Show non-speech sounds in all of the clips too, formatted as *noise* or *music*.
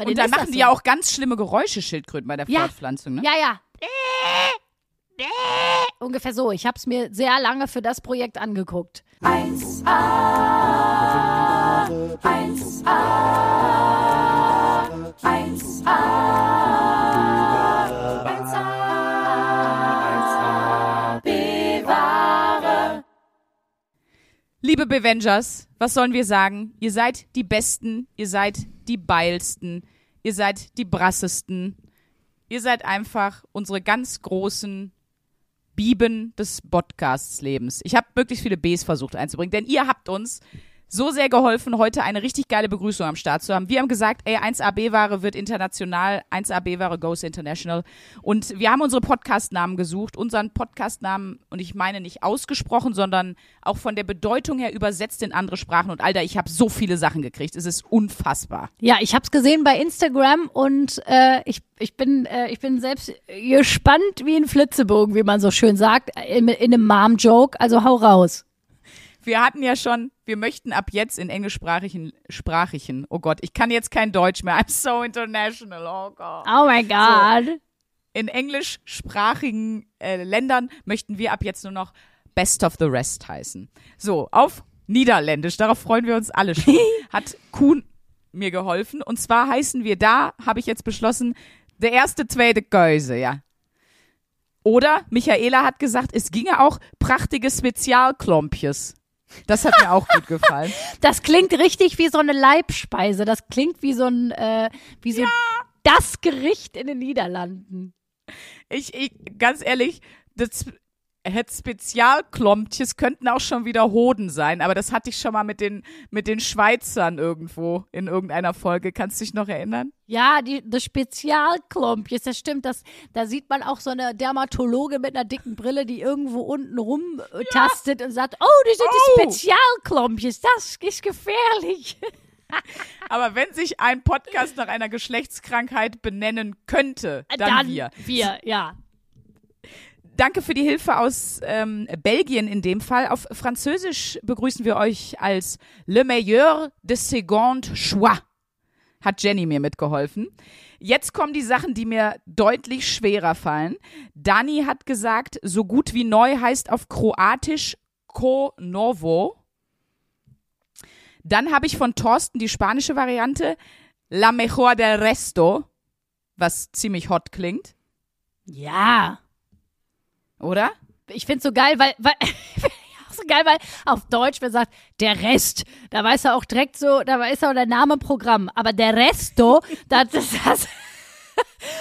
Bei Und dann machen die so. ja auch ganz schlimme Geräusche, Schildkröten, bei der Ja. Fortpflanzung, ne? Ja, ja. Ungefähr so. Ich habe es mir sehr lange für das Projekt angeguckt. 1A, 1A, 1A, 1A, bewahre. Liebe Bevengers, was sollen wir sagen? Ihr seid die Besten, ihr seid die Beilsten, ihr seid die Brassesten. Ihr seid einfach unsere ganz großen Bieben des Podcasts-Lebens. Ich habe möglichst viele Bs versucht einzubringen, denn ihr habt uns so sehr geholfen, heute eine richtig geile Begrüßung am Start zu haben. Wir haben gesagt, ey, 1AB-Ware wird international, 1AB-Ware goes international. Und wir haben unsere Podcast-Namen gesucht, unseren Podcast-Namen, und ich meine nicht ausgesprochen, sondern auch von der Bedeutung her übersetzt in andere Sprachen. Und Alter, ich habe so viele Sachen gekriegt. Es ist unfassbar. Ja, ich habe es gesehen bei Instagram und äh, ich, ich, bin, äh, ich bin selbst gespannt wie ein Flitzebogen, wie man so schön sagt, in, in einem Mom-Joke. Also hau raus. Wir hatten ja schon, wir möchten ab jetzt in englischsprachigen, sprachigen, oh Gott, ich kann jetzt kein Deutsch mehr, I'm so international, oh Gott. Oh my God. In englischsprachigen äh, Ländern möchten wir ab jetzt nur noch Best of the Rest heißen. So, auf Niederländisch, darauf freuen wir uns alle schon, *laughs* hat Kuhn mir geholfen. Und zwar heißen wir da, habe ich jetzt beschlossen, der erste, zweite Geuse, ja. Oder Michaela hat gesagt, es ginge auch prachtige Spezialklompjes. Das hat mir auch gut gefallen. *laughs* Das klingt richtig wie so eine Leibspeise. Das klingt wie so ein, äh, wie so das Gericht in den Niederlanden. Ich, ich ganz ehrlich, das hätte Spezialklompjes könnten auch schon wieder Hoden sein, aber das hatte ich schon mal mit den mit den Schweizern irgendwo in irgendeiner Folge. Kannst du dich noch erinnern? Ja, die, das Spezialklompjes, das stimmt. Das, da sieht man auch so eine Dermatologe mit einer dicken Brille, die irgendwo unten rumtastet und sagt, oh, die sind Oh. die Spezialklompjes, das ist gefährlich. *laughs* Aber wenn sich ein Podcast nach einer Geschlechtskrankheit benennen könnte, dann, wir. Wir, ja. Danke für die Hilfe aus ähm, Belgien in dem Fall. Auf Französisch begrüßen wir euch als Le Meilleur de Second Choix. Hat Jenny mir mitgeholfen. Jetzt kommen die Sachen, die mir deutlich schwerer fallen. Dani hat gesagt, so gut wie neu heißt auf Kroatisch Ko Novo. Dann habe ich von Thorsten die spanische Variante La Mejor del Resto, was ziemlich hot klingt, Ja. Oder? Ich find's so geil, weil, weil *laughs* auch so geil, weil auf Deutsch, wer sagt, der Rest, da weiß er auch direkt so, da ist auch der Name Programm. Aber der Resto, *laughs* das ist das. *laughs*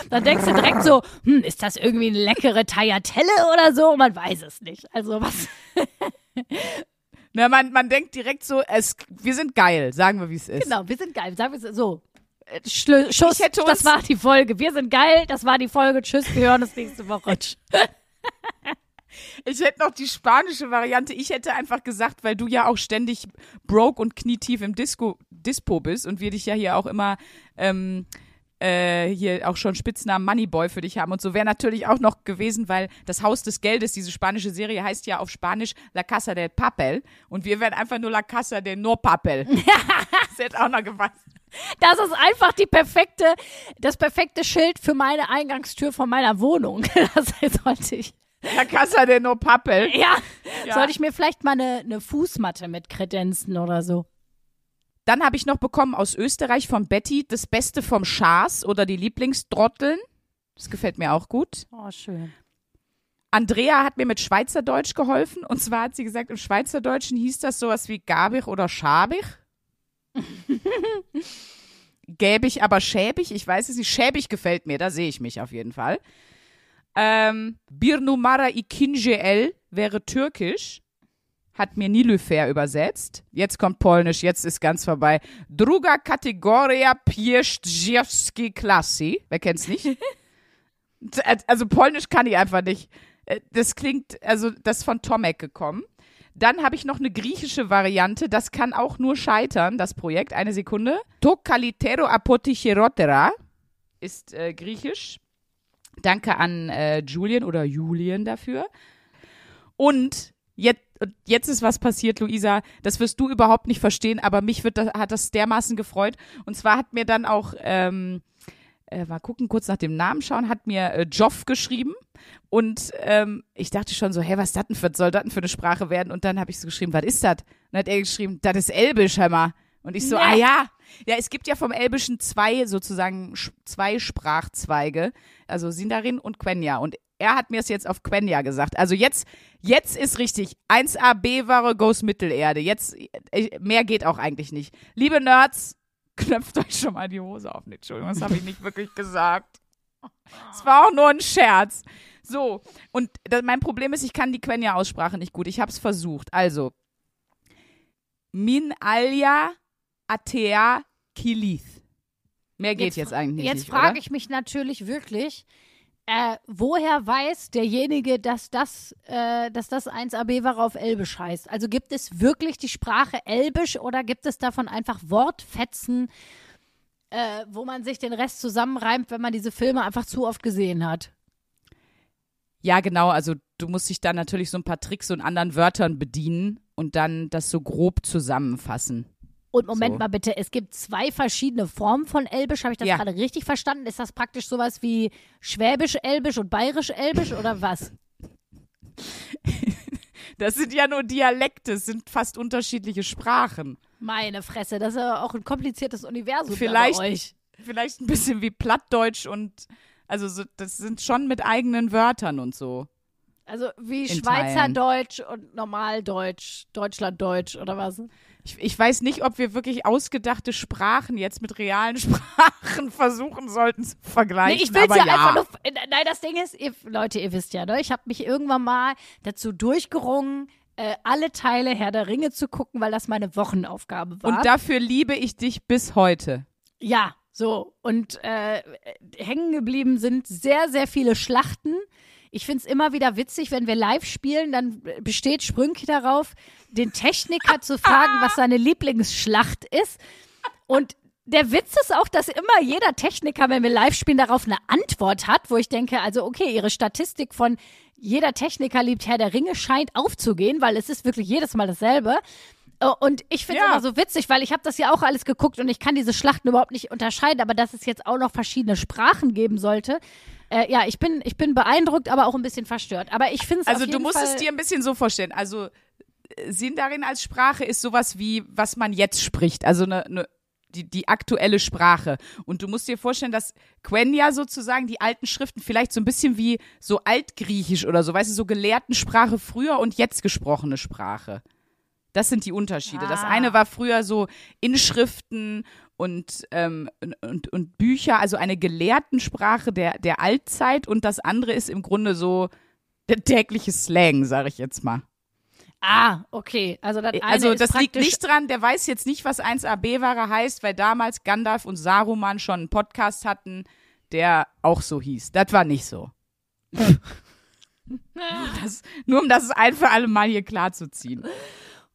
Da denkst du direkt so, hm, ist das irgendwie eine leckere Tagliatelle oder so? Man weiß es nicht. Also was? Na, man, man denkt direkt so, es, wir sind geil, sagen wir, wie es ist. Genau, wir sind geil. Sagen wir es so. Schlu Schuss, das war die Folge. Wir sind geil, das war die Folge. Tschüss, wir hören uns nächste Woche. Ich hätte noch die spanische Variante. Ich hätte einfach gesagt, weil du ja auch ständig broke und knietief im Disco, Dispo bist und wir dich ja hier auch immer ähm, äh, hier auch schon Spitznamen Moneyboy für dich haben und so wäre natürlich auch noch gewesen, weil das Haus des Geldes, diese spanische Serie heißt ja auf Spanisch La Casa del Papel und wir wären einfach nur La Casa de No Papel. *laughs* das hätte auch noch gepasst. Das ist einfach die perfekte, das perfekte Schild für meine Eingangstür von meiner Wohnung. *laughs* Das sollte ich. La Casa de No Papel. Ja, Ja. sollte ich mir vielleicht mal eine, eine Fußmatte mit Kredenzen oder so. Dann habe ich noch bekommen aus Österreich von Betty das Beste vom Schaas oder die Lieblingsdrotteln. Das gefällt mir auch gut. Oh, schön. Andrea hat mir mit Schweizerdeutsch geholfen. Und zwar hat sie gesagt, im Schweizerdeutschen hieß das sowas wie Gabich oder Schabich. *laughs* Gäbig, aber schäbig. Ich weiß es nicht. Schäbig gefällt mir, da sehe ich mich auf jeden Fall. Ähm, Bir numara ikinci el wäre türkisch. Hat mir Nilüfer übersetzt. Jetzt kommt Polnisch, jetzt ist ganz vorbei. Druga kategoria pieszczewski klassi. Wer kennt's nicht? *laughs* also Polnisch kann ich einfach nicht. Äh, Das klingt, also das ist von Tomek gekommen. Dann habe ich noch eine griechische Variante. Das kann auch nur scheitern, das Projekt. Eine Sekunde. To kalitero apoticherotera ist äh, griechisch. Danke an äh, Julian oder Julian dafür. Und jetzt, jetzt ist was passiert, Luisa. Das wirst du überhaupt nicht verstehen, aber mich wird das, hat das dermaßen gefreut. Und zwar hat mir dann auch, ähm, äh, mal gucken, kurz nach dem Namen schauen, hat mir äh, Joff geschrieben. Und ähm, ich dachte schon so, hey, was das denn für, soll das denn für eine Sprache werden? Und dann habe ich so geschrieben, was ist das? Und dann hat er geschrieben, das ist Elbisch, mal. Und ich so, Nee. ah ja. Ja, es gibt ja vom Elbischen zwei sozusagen, zwei Sprachzweige. Also Sindarin und Quenya. Und er hat mir es jetzt auf Quenya gesagt. Also jetzt, jetzt ist richtig. 1a B-Ware goes Mittelerde. Jetzt, äh, mehr geht auch eigentlich nicht. Liebe Nerds, *laughs* knöpft euch schon mal die Hose auf. Nee, Entschuldigung, das habe ich nicht wirklich gesagt. Es war auch nur ein Scherz. So, und da, mein Problem ist, ich kann die Quenya-Aussprache nicht gut. Ich habe es versucht. Also, Min Alya Atea Kilith. Mehr geht jetzt, eigentlich Jetzt nicht. frage oder? ich mich natürlich wirklich, äh, woher weiß derjenige, dass das, äh, dass das 1AB war auf Elbisch heißt? Also gibt es wirklich die Sprache Elbisch oder gibt es davon einfach Wortfetzen, äh, wo man sich den Rest zusammenreimt, wenn man diese Filme einfach zu oft gesehen hat? Ja, genau. Also, du musst dich dann natürlich so ein paar Tricks und anderen Wörtern bedienen und dann das so grob zusammenfassen. Und Moment So. mal bitte, es gibt zwei verschiedene Formen von Elbisch. Habe ich das Ja. gerade richtig verstanden? Ist das praktisch sowas wie Schwäbisch-Elbisch und Bayerisch-Elbisch oder was? *laughs* Das sind ja nur Dialekte, es sind fast unterschiedliche Sprachen. Meine Fresse, das ist ja auch ein kompliziertes Universum Vielleicht- bei euch. Vielleicht ein bisschen wie Plattdeutsch und also so, das sind schon mit eigenen Wörtern und so. Also wie Schweizerdeutsch und Normaldeutsch, Deutschlanddeutsch oder was? Ich, ich weiß nicht, ob wir wirklich ausgedachte Sprachen jetzt mit realen *laughs* Sprachen versuchen sollten zu vergleichen. Nee, ich will ja, ja einfach nur. Nein, das Ding ist, ihr, Leute, ihr wisst ja, ne? ich habe mich irgendwann mal dazu durchgerungen, äh, alle Teile Herr der Ringe zu gucken, weil das meine Wochenaufgabe war. Und dafür liebe ich dich bis heute. Ja, so. Und äh, hängen geblieben sind sehr, sehr viele Schlachten. Ich finde es immer wieder witzig, wenn wir live spielen, dann besteht Sprünki darauf, den Techniker zu fragen, was seine Lieblingsschlacht ist. Und der Witz ist auch, dass immer jeder Techniker, wenn wir live spielen, darauf eine Antwort hat, wo ich denke, also okay, ihre Statistik von jeder Techniker liebt Herr der Ringe scheint aufzugehen, weil es ist wirklich jedes Mal dasselbe. Äh, Und ich finde es Ja. immer so witzig, weil ich habe das ja auch alles geguckt und ich kann diese Schlachten überhaupt nicht unterscheiden, aber dass es jetzt auch noch verschiedene Sprachen geben sollte. Äh, ja, ich bin, ich bin beeindruckt, aber auch ein bisschen verstört. Aber ich finde es Also du musst Fall, es dir ein bisschen so vorstellen. Also äh, Sinn darin als Sprache ist sowas wie, was man jetzt spricht. Also eine, eine die, die aktuelle Sprache. Und du musst dir vorstellen, dass Quenya sozusagen die alten Schriften vielleicht so ein bisschen wie so altgriechisch oder so, weißt du, so Gelehrtensprache früher und jetzt gesprochene Sprache. Das sind die Unterschiede. Das Ah. eine war früher so Inschriften und, ähm, und, und Bücher, also eine Gelehrtensprache der, der Altzeit und das andere ist im Grunde so der tägliche Slang, sage ich jetzt mal. Ah, okay. Also das eine Also das liegt nicht dran, der weiß jetzt nicht, was 1AB-Ware heißt, weil damals Gandalf und Saruman schon einen Podcast hatten, der auch so hieß. Das war nicht so. *laughs* das, nur um das ein für alle Mal hier klar zu ziehen.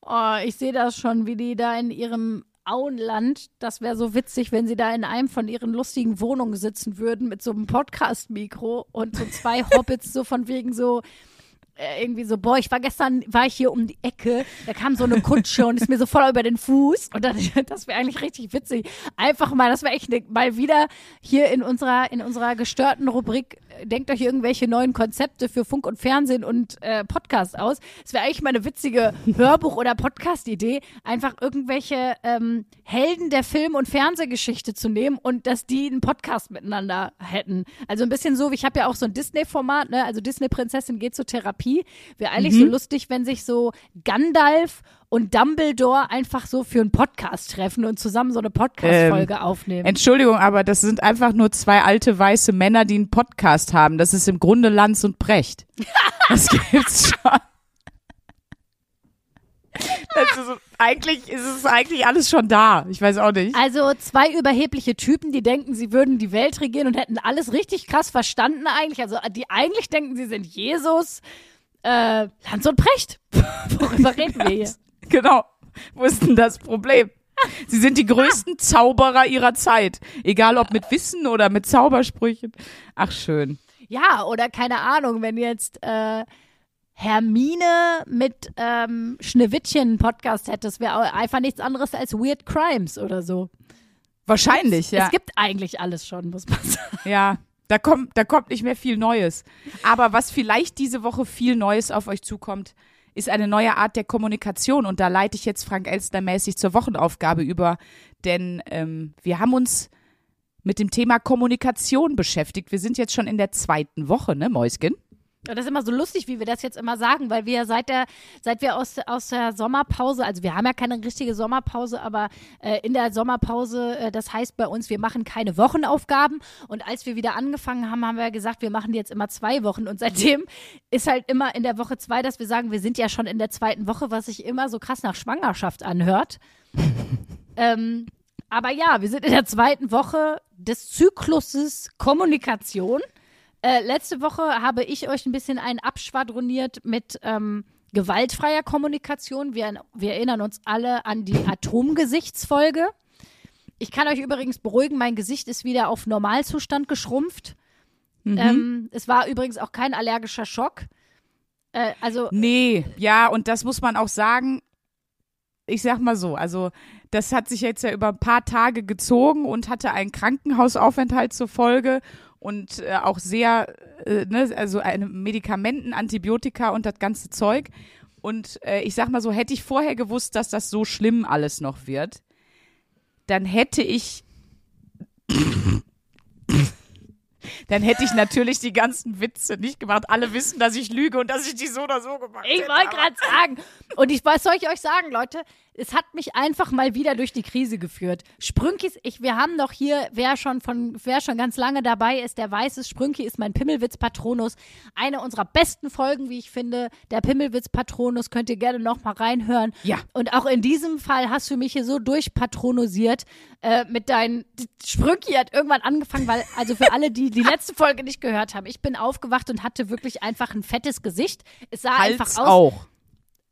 Oh, ich sehe das schon, wie die da in ihrem Auenland, das wäre so witzig, wenn sie da in einem von ihren lustigen Wohnungen sitzen würden mit so einem Podcast-Mikro und so zwei *laughs* Hobbits so von wegen so äh, irgendwie so, boah, ich war gestern, war ich hier um die Ecke, da kam so eine Kutsche und ist mir so voll über den Fuß und dann, *laughs* das wäre eigentlich richtig witzig. Einfach mal, das wäre echt ne, mal wieder hier in unserer, in unserer gestörten Rubrik, denkt euch irgendwelche neuen Konzepte für Funk und Fernsehen und äh, Podcast aus. Es wäre eigentlich mal eine witzige *laughs* Hörbuch- oder Podcast-Idee, einfach irgendwelche ähm, Helden der Film- und Fernsehgeschichte zu nehmen und dass die einen Podcast miteinander hätten. Also ein bisschen so, wie ich habe ja auch so ein Disney-Format, ne? also Disney-Prinzessin geht zur Therapie. Wäre eigentlich so lustig, wenn sich so Gandalf und Dumbledore einfach so für einen Podcast treffen und zusammen so eine Podcast-Folge aufnehmen. Entschuldigung, aber das sind einfach nur zwei alte weiße Männer, die einen Podcast haben. Das ist im Grunde Lanz und Brecht. *laughs* Das gibt's schon. Das ist, eigentlich ist es eigentlich alles schon da. Ich weiß auch nicht. Also zwei überhebliche Typen, die denken, sie würden die Welt regieren und hätten alles richtig krass verstanden eigentlich. Also die eigentlich denken, sie sind Jesus. Äh, Lanz und Precht. *laughs* Worüber reden wir hier? *laughs* Genau. Wo ist denn das Problem? Sie sind die größten Zauberer ihrer Zeit. Egal ob mit Wissen oder mit Zaubersprüchen. Ach, schön. Ja, oder keine Ahnung, wenn jetzt äh, Hermine mit ähm, Schneewittchen einen Podcast hättest, wäre einfach nichts anderes als Weird Crimes oder so. Wahrscheinlich, ja. Es gibt eigentlich alles schon, muss man *laughs* sagen. Ja, da kommt, da kommt nicht mehr viel Neues. Aber was vielleicht diese Woche viel Neues auf euch zukommt, ist eine neue Art der Kommunikation. Und da leite ich jetzt Frank Elster mäßig zur Wochenaufgabe über. Denn ähm, wir haben uns mit dem Thema Kommunikation beschäftigt. Wir sind jetzt schon in der zweiten Woche, ne, Mäusken? Und das ist immer so lustig, wie wir das jetzt immer sagen, weil wir seit der, seit wir aus, aus der Sommerpause, also wir haben ja keine richtige Sommerpause, aber äh, in der Sommerpause, äh, das heißt bei uns, wir machen keine Wochenaufgaben. Und als wir wieder angefangen haben, haben wir gesagt, wir machen jetzt immer zwei Wochen. Und seitdem ist halt immer in der Woche zwei, dass wir sagen, wir sind ja schon in der zweiten Woche, was sich immer so krass nach Schwangerschaft anhört. *laughs* ähm, aber ja, wir sind in der zweiten Woche des Zykluses Kommunikation. Äh, letzte Woche habe ich euch ein bisschen einen abschwadroniert mit ähm, gewaltfreier Kommunikation. Wir, wir erinnern uns alle an die Atomgesichtsfolge. Ich kann euch übrigens beruhigen, mein Gesicht ist wieder auf Normalzustand geschrumpft. Ähm, es war übrigens auch kein allergischer Schock. Äh, also Nee, ja, und das muss man auch sagen. Ich sag mal so, also das hat sich jetzt ja über ein paar Tage gezogen und hatte einen Krankenhausaufenthalt zur Folge und äh, auch sehr, äh, ne, also eine Medikamenten, Antibiotika und das ganze Zeug. Und äh, ich sag mal so, hätte ich vorher gewusst, dass das so schlimm alles noch wird, dann hätte ich *coughs* dann hätte ich natürlich die ganzen Witze nicht gemacht. Alle wissen, dass ich lüge und dass ich die so oder so gemacht Ich hätte. wollte gerade sagen. Und ich, was soll ich euch sagen, Leute? Es hat mich einfach mal wieder durch die Krise geführt. Sprünkis, ich, wir haben doch hier, wer schon von, wer schon ganz lange dabei ist, der weiß es, Sprünki ist mein Pimmelwitz-Patronus. Eine unserer besten Folgen, wie ich finde. Der Pimmelwitz-Patronus könnt ihr gerne noch mal reinhören. Ja. Und auch in diesem Fall hast du mich hier so durchpatronisiert äh, mit deinen. Sprünki hat irgendwann angefangen, weil, also für alle, die die letzte Folge nicht gehört haben, ich bin aufgewacht und hatte wirklich einfach ein fettes Gesicht. Es sah Hals einfach aus. auch.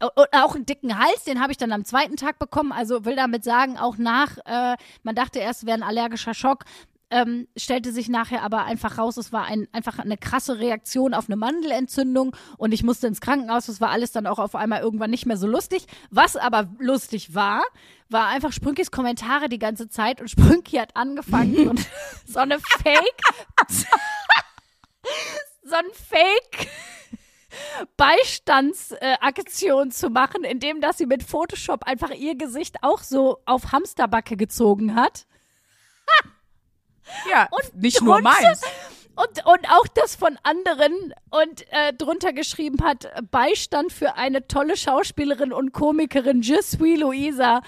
Und auch einen dicken Hals, den habe ich dann am zweiten Tag bekommen. Also will damit sagen, auch nach, äh, man dachte erst, es wäre ein allergischer Schock. Ähm, stellte sich nachher aber einfach raus, es war ein, einfach eine krasse Reaktion auf eine Mandelentzündung und ich musste ins Krankenhaus. Das war alles dann auch auf einmal irgendwann nicht mehr so lustig. Was aber lustig war, war einfach Sprünkis Kommentare die ganze Zeit und *laughs* Sprünki hat angefangen und *laughs* so eine Fake, *laughs* so ein Fake Beistandsaktion zu machen, indem dass sie mit Photoshop einfach ihr Gesicht auch so auf Hamsterbacke gezogen hat. Ja, Und nicht nur meins. Und, und auch das von anderen und äh, drunter geschrieben hat, Beistand für eine tolle Schauspielerin und Komikerin, Je suis Luisa.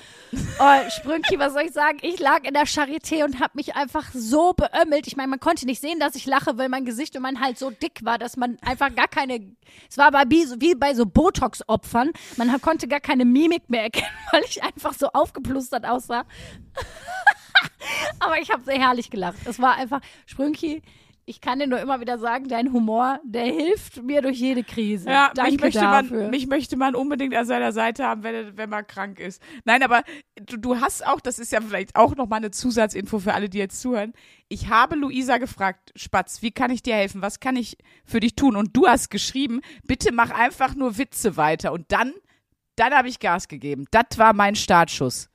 Oh, Sprünki, was soll ich sagen? Ich lag in der Charité und habe mich einfach so beömmelt. Ich meine, man konnte nicht sehen, dass ich lache, weil mein Gesicht und mein Hals so dick war, dass man einfach gar keine, es war bei, wie, bei so Botox-Opfern, man konnte gar keine Mimik mehr erkennen, *laughs* weil ich einfach so aufgeplustert aussah. *laughs* Aber ich habe sehr herrlich gelacht. Es war einfach, Sprünki, ich kann dir nur immer wieder sagen, dein Humor, der hilft mir durch jede Krise. Ja, Danke mich möchte, dafür. man, mich möchte man unbedingt an seiner Seite haben, wenn, wenn man krank ist. Nein, aber du, du hast auch, das ist ja vielleicht auch nochmal eine Zusatzinfo für alle, die jetzt zuhören. Ich habe Luisa gefragt, Spatz, wie kann ich dir helfen? Was kann ich für dich tun? Und du hast geschrieben, bitte mach einfach nur Witze weiter. Und dann, dann habe ich Gas gegeben. Das war mein Startschuss.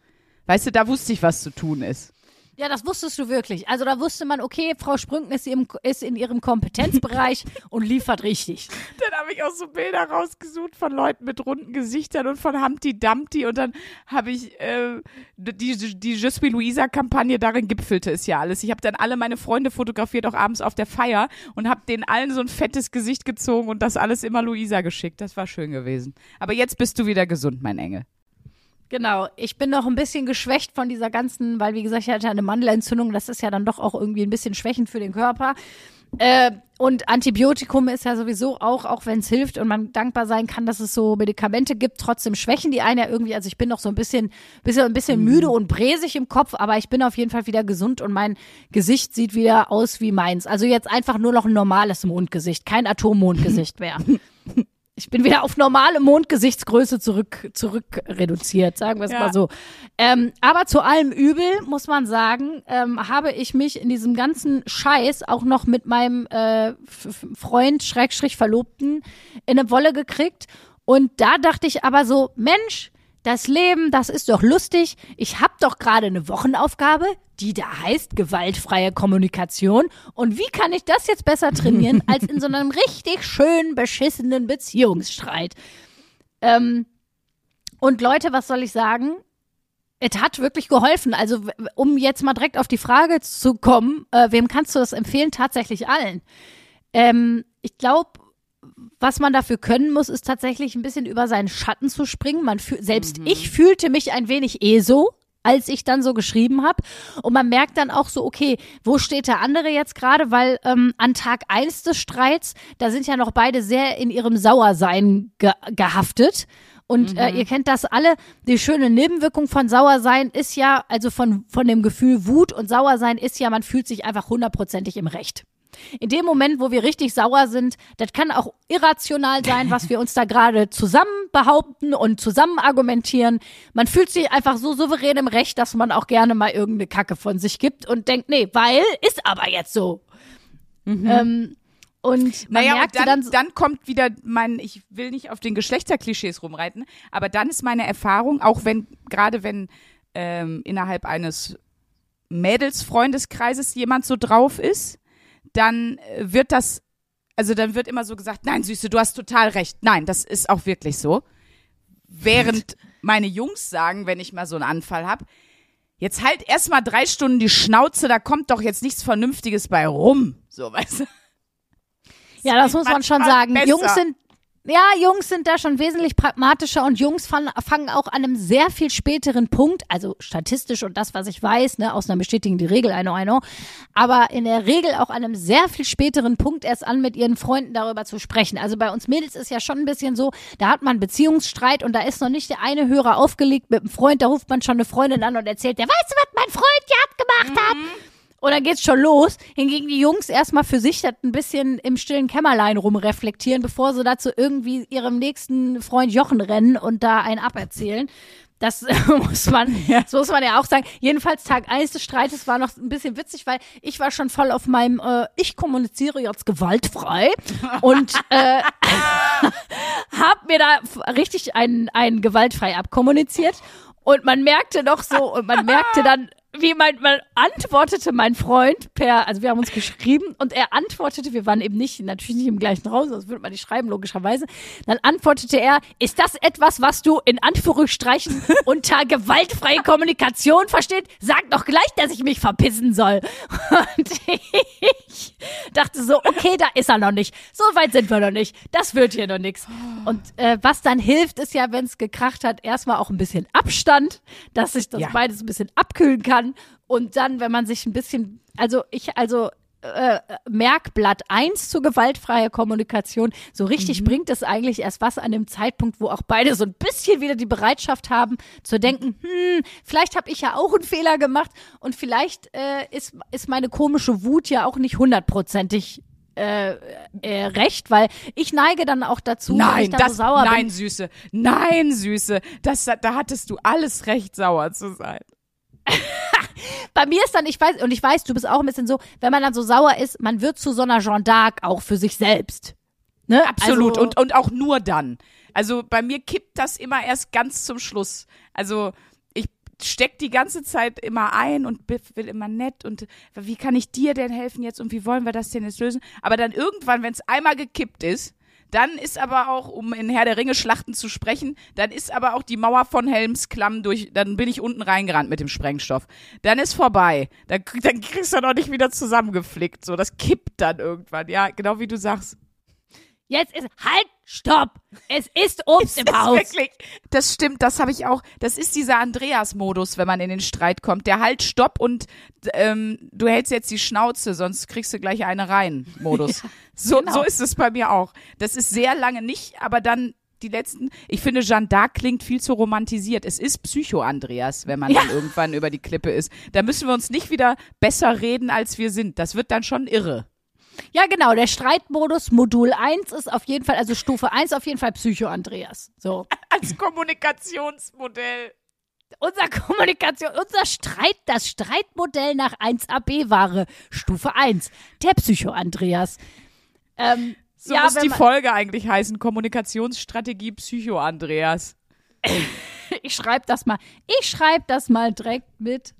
Weißt du, da wusste ich, was zu tun ist. Ja, das wusstest du wirklich. Also da wusste man, okay, Frau Sprünken ist, im, ist in ihrem Kompetenzbereich *laughs* und liefert richtig. Dann habe ich auch so Bilder rausgesucht von Leuten mit runden Gesichtern und von Humpty Dumpty und dann habe ich äh, die, die Je suis Luisa-Kampagne, darin gipfelte es ja alles. Ich habe dann alle meine Freunde fotografiert, auch abends auf der Feier und habe denen allen so ein fettes Gesicht gezogen und das alles immer Luisa geschickt. Das war schön gewesen. Aber jetzt bist du wieder gesund, mein Engel. Genau, ich bin noch ein bisschen geschwächt von dieser ganzen, weil wie gesagt, ich hatte eine Mandelentzündung, das ist ja dann doch auch irgendwie ein bisschen schwächend für den Körper. Äh, und Antibiotikum ist ja sowieso auch, auch wenn es hilft und man dankbar sein kann, dass es so Medikamente gibt, trotzdem schwächen die einen ja irgendwie. Also ich bin noch so ein bisschen, bisschen, ein bisschen müde und bräsig im Kopf, aber ich bin auf jeden Fall wieder gesund und mein Gesicht sieht wieder aus wie meins. Also jetzt einfach nur noch ein normales Mondgesicht, kein Atommondgesicht mehr. *laughs* Ich bin wieder auf normale Mondgesichtsgröße zurück, zurück reduziert, sagen wir es Ja. mal so. Ähm, aber zu allem Übel, muss man sagen, ähm, habe ich mich in diesem ganzen Scheiß auch noch mit meinem äh, Freund, Schrägstrich Verlobten, in eine Wolle gekriegt. Und da dachte ich aber so, Mensch, das Leben, das ist doch lustig. Ich habe doch gerade eine Wochenaufgabe, die da heißt gewaltfreie Kommunikation. Und wie kann ich das jetzt besser trainieren *laughs* als in so einem richtig schön beschissenen Beziehungsstreit? Ähm, und Leute, was soll ich sagen? Es hat wirklich geholfen. Also, um jetzt mal direkt auf die Frage zu kommen, äh, wem kannst du das empfehlen? Tatsächlich allen. Ähm, ich glaube, was man dafür können muss, ist tatsächlich ein bisschen über seinen Schatten zu springen. Man fühl, selbst ich fühlte mich ein wenig eh so, als ich dann so geschrieben habe. Und man merkt dann auch so, okay, wo steht der andere jetzt gerade? Weil ähm, an Tag eins des Streits, da sind ja noch beide sehr in ihrem Sauersein ge gehaftet. Und äh, ihr kennt das alle. Die schöne Nebenwirkung von Sauersein ist ja, also von, von dem Gefühl Wut und Sauersein ist ja, man fühlt sich einfach hundertprozentig im Recht. In dem Moment, wo wir richtig sauer sind, das kann auch irrational sein, was wir uns da gerade zusammen behaupten und zusammen argumentieren. Man fühlt sich einfach so souverän im Recht, dass man auch gerne mal irgendeine Kacke von sich gibt und denkt, nee, weil ist aber jetzt so. Ähm, und man Naja, und merkte dann, dann, so- dann kommt wieder mein, ich will nicht auf den Geschlechterklischees rumreiten, aber dann ist meine Erfahrung, auch wenn, gerade wenn ähm, innerhalb eines Mädelsfreundeskreises jemand so drauf ist, dann äh, wird das, also dann wird immer so gesagt, nein, Süße, du hast total recht. Nein, das ist auch wirklich so. Während *laughs* meine Jungs sagen, wenn ich mal so einen Anfall habe, jetzt halt erst mal drei Stunden die Schnauze, da kommt doch jetzt nichts Vernünftiges bei rum. So, weißt du? Ja, das muss man schon sagen. besser. Jungs sind, ja, Jungs sind da schon wesentlich pragmatischer und Jungs fangen, auch an einem sehr viel späteren Punkt, also statistisch und das, was ich weiß, ne, Ausnahmen bestätigen die Regel, I know, I know, aber in der Regel auch an einem sehr viel späteren Punkt erst an, mit ihren Freunden darüber zu sprechen. Also bei uns Mädels ist ja schon ein bisschen so, da hat man Beziehungsstreit und da ist noch nicht der eine Hörer aufgelegt mit einem Freund, da ruft man schon eine Freundin an und erzählt, der weißt du, was mein Freund ja gemacht hat? Und dann geht's schon los. Hingegen die Jungs erstmal für sich das ein bisschen im stillen Kämmerlein rumreflektieren, bevor sie dazu irgendwie ihrem nächsten Freund Jochen rennen und da einen aberzählen. Das *laughs* muss man, das muss man ja auch sagen. Jedenfalls Tag eins des Streites war noch ein bisschen witzig, weil ich war schon voll auf meinem, äh, ich kommuniziere jetzt gewaltfrei *laughs* und äh, *laughs* hab mir da richtig einen, einen gewaltfrei abkommuniziert. Und man merkte noch so, und man merkte dann, wie mein, man antwortete mein Freund per, also wir haben uns geschrieben und er antwortete, wir waren eben nicht, natürlich nicht im gleichen Haus, sonst würde man nicht schreiben, logischerweise. Dann antwortete er, ist das etwas, was du in Anführungsstrichen *laughs* unter gewaltfreie Kommunikation versteht? Sag doch gleich, dass ich mich verpissen soll. *laughs* Und ich dachte so, okay, da ist er noch nicht. So weit sind wir noch nicht. Das wird hier noch nichts. Und äh, was dann hilft, ist ja, wenn es gekracht hat, erstmal auch ein bisschen Abstand, dass sich das Ja. beides ein bisschen abkühlen kann. Und dann, wenn man sich ein bisschen, also ich, also äh, Merkblatt 1 zu gewaltfreier Kommunikation. So richtig bringt es eigentlich erst was an dem Zeitpunkt, wo auch beide so ein bisschen wieder die Bereitschaft haben zu denken, hm, vielleicht habe ich ja auch einen Fehler gemacht und vielleicht äh, ist, ist meine komische Wut ja auch nicht hundertprozentig äh, äh, recht, weil ich neige dann auch dazu, wenn ich Nein, dann das, so sauer nein, bin. Süße, nein, Süße, das, da hattest du alles recht, sauer zu sein. *laughs* Bei mir ist dann, ich weiß, und ich weiß, du bist auch ein bisschen so, wenn man dann so sauer ist, man wird zu so einer Jeanne d'Arc auch für sich selbst. Ne? Absolut Also, und, und auch nur dann. Also bei mir kippt das immer erst ganz zum Schluss. Also ich steck die ganze Zeit immer ein und will immer nett und wie kann ich dir denn helfen jetzt und wie wollen wir das denn jetzt lösen? Aber dann irgendwann, wenn es einmal gekippt ist, dann ist aber auch, um in Herr der Ringe Schlachten zu sprechen, dann ist aber auch die Mauer von Helmsklamm durch, dann bin ich unten reingerannt mit dem Sprengstoff. Dann ist vorbei. Dann, dann kriegst du noch nicht wieder zusammengeflickt. So, das kippt dann irgendwann. Ja, genau wie du sagst. Jetzt ist, halt, stopp! Es ist Obst *laughs* im Das ist Haus. Wirklich, das stimmt, das habe ich auch. Das ist dieser Andreas-Modus, wenn man in den Streit kommt. Der halt Stopp und ähm, du hältst jetzt die Schnauze, sonst kriegst du gleich eine rein. Modus. *laughs* so, genau. so ist es bei mir auch. Das ist sehr lange nicht, aber dann die letzten. Ich finde, Jeanne d'Arc klingt viel zu romantisiert. Es ist Psycho-Andreas, wenn man Ja. dann irgendwann über die Klippe ist. Da müssen wir uns nicht wieder besser reden, als wir sind. Das wird dann schon irre. Ja, genau, der Streitmodus Modul 1 ist auf jeden Fall, also Stufe 1 auf jeden Fall Psycho Andreas. So. *laughs* Als Kommunikationsmodell. Unser Kommunikation, unser Streit, das Streitmodell nach 1AB-Ware, Stufe 1, der Psycho Andreas. Ähm, So ja, muss die Folge eigentlich heißen. Kommunikationsstrategie Psycho Andreas. *laughs* Ich schreibe das mal. Ich schreibe das mal direkt mit.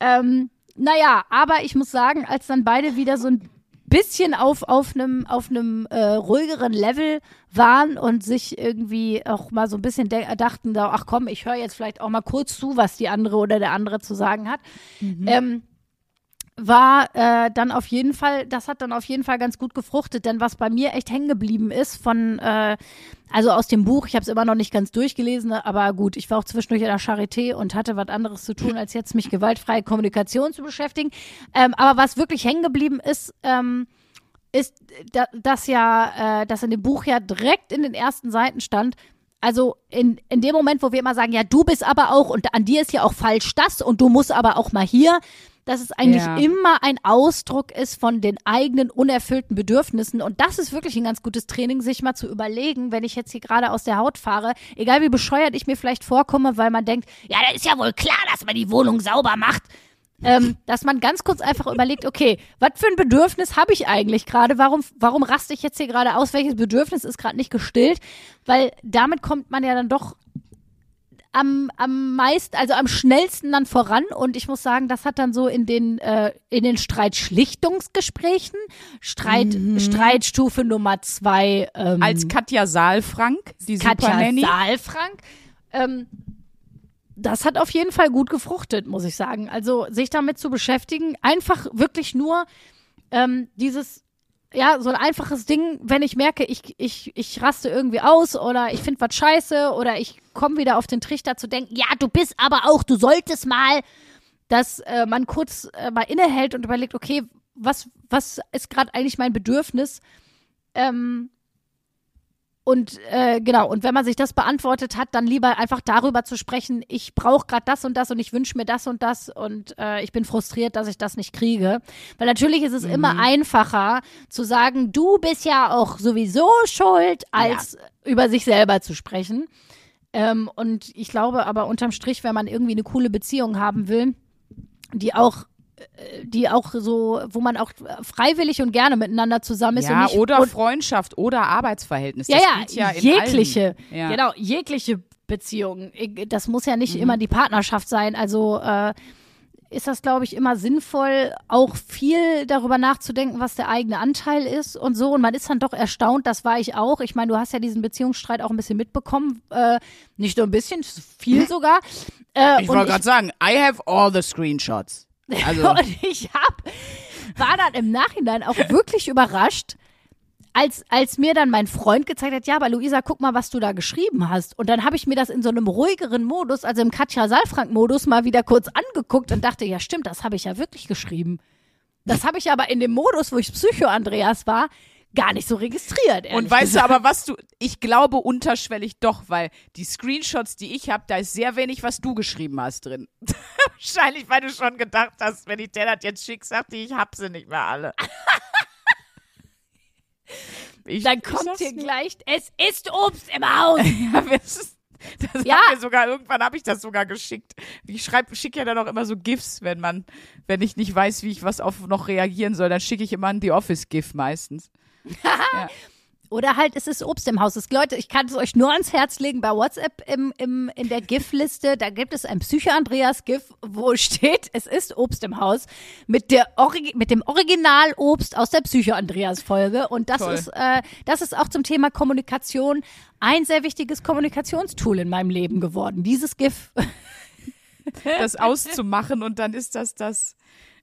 Ähm, naja, aber ich muss sagen, als dann beide wieder so ein bisschen auf auf einem auf einem äh, ruhigeren Level waren und sich irgendwie auch mal so ein bisschen dachten, da, ach komm, ich höre jetzt vielleicht auch mal kurz zu, was die andere oder der andere zu sagen hat. Ähm, war äh, dann auf jeden Fall, das hat dann auf jeden Fall ganz gut gefruchtet, denn was bei mir echt hängen geblieben ist von, äh, also aus dem Buch, ich habe es immer noch nicht ganz durchgelesen, aber gut, ich war auch zwischendurch in der Charité und hatte was anderes zu tun, als jetzt mich gewaltfreie Kommunikation zu beschäftigen. Ähm, aber was wirklich hängen geblieben ist, ähm, ist, da, dass ja, äh, dass in dem Buch ja direkt in den ersten Seiten stand, also in, in dem Moment, wo wir immer sagen, ja, du bist aber auch und an dir ist ja auch falsch das und du musst aber auch mal hier, dass es eigentlich Ja. immer ein Ausdruck ist von den eigenen unerfüllten Bedürfnissen. Und das ist wirklich ein ganz gutes Training, sich mal zu überlegen, wenn ich jetzt hier gerade aus der Haut fahre, egal wie bescheuert ich mir vielleicht vorkomme, weil man denkt, ja, da ist ja wohl klar, dass man die Wohnung sauber macht. Ähm, dass man ganz kurz einfach überlegt, okay, was für ein Bedürfnis habe ich eigentlich gerade? Warum, warum raste ich jetzt hier gerade aus? Welches Bedürfnis ist gerade nicht gestillt? Weil damit kommt man ja dann doch am, am meisten, also am schnellsten dann voran. Und ich muss sagen, das hat dann so in den, äh, in den Streitschlichtungsgesprächen, Streit, Streitstufe Nummer zwei, ähm, Als Katja Saalfrank, die Katja Nanny. Saalfrank. Ähm, das hat auf jeden Fall gut gefruchtet, muss ich sagen. Also sich damit zu beschäftigen, einfach wirklich nur ähm, dieses, ja, so ein einfaches Ding, wenn ich merke, ich, ich, ich raste irgendwie aus oder ich finde was scheiße oder ich komme wieder auf den Trichter zu denken, ja, du bist aber auch, du solltest mal, dass äh, man kurz äh, mal innehält und überlegt, okay, was, was ist gerade eigentlich mein Bedürfnis? Ähm, und äh, genau, und wenn man sich das beantwortet hat, dann lieber einfach darüber zu sprechen, ich brauche gerade das und das und ich wünsche mir das und das und äh, ich bin frustriert, dass ich das nicht kriege. Weil natürlich ist es immer einfacher zu sagen, du bist ja auch sowieso schuld, als über sich selber zu sprechen. Ähm, und ich glaube aber unterm Strich, wenn man irgendwie eine coole Beziehung haben will, die auch die auch so, wo man auch freiwillig und gerne miteinander zusammen ist Ja, oder und, Freundschaft oder Arbeitsverhältnis. ja, Das ja, ja in jegliche, allen. Ja. genau, jegliche Beziehung. Ich- Das muss ja Mhm. nicht immer die Partnerschaft sein. Also äh, ist das, glaube ich, immer sinnvoll, auch viel darüber nachzudenken, was der eigene Anteil ist und so. Und man ist dann doch erstaunt, das war ich auch. Ich meine, du hast ja diesen Beziehungsstreit auch ein bisschen mitbekommen. Äh, nicht nur ein bisschen, viel *laughs* sogar. Äh, Ich wollte gerade sagen, I have all the screenshots. Also, *laughs* und ich hab, war dann im Nachhinein auch wirklich überrascht, als, als mir dann mein Freund gezeigt hat, ja, aber Luisa, guck mal, was du da geschrieben hast. Und dann habe ich mir das in so einem ruhigeren Modus, also im Katja Saalfrank-Modus, mal wieder kurz angeguckt und dachte, ja, stimmt, das habe ich ja wirklich geschrieben. Das habe ich aber in dem Modus, wo ich Psycho-Andreas war, gar nicht so registriert. und weißt gesagt. du aber, was du, ich glaube unterschwellig doch, weil die Screenshots, die ich habe, da ist sehr wenig, was du geschrieben hast drin. *laughs* Wahrscheinlich, weil du schon gedacht hast, wenn ich dir das jetzt schick, sagte ich, hab sie nicht mehr alle. *laughs* Ich, Dann kommt hier gleich, es ist Obst im Haus. *laughs* Ja, ist- das Ja. hat mir sogar, irgendwann habe ich das sogar geschickt. Ich schreibe, schicke ja dann auch immer so GIFs, wenn man, wenn ich nicht weiß, wie ich was auf noch reagieren soll, dann schicke ich immer ein The Office GIF meistens. *laughs* ja. Oder halt, es ist Obst im Haus. Es, Leute, ich kann es euch nur ans Herz legen. Bei WhatsApp im, im, in der GIF-Liste, da gibt es ein Psycho-Andreas-GIF, wo *laughs* steht, es ist Obst im Haus mit, der Origi mit dem Original-Obst aus der Psycho-Andreas-Folge. Und das Toll. ist, äh, das ist auch zum Thema Kommunikation ein sehr wichtiges Kommunikationstool in meinem Leben geworden. Dieses GIF. *laughs* das auszumachen und dann ist das das,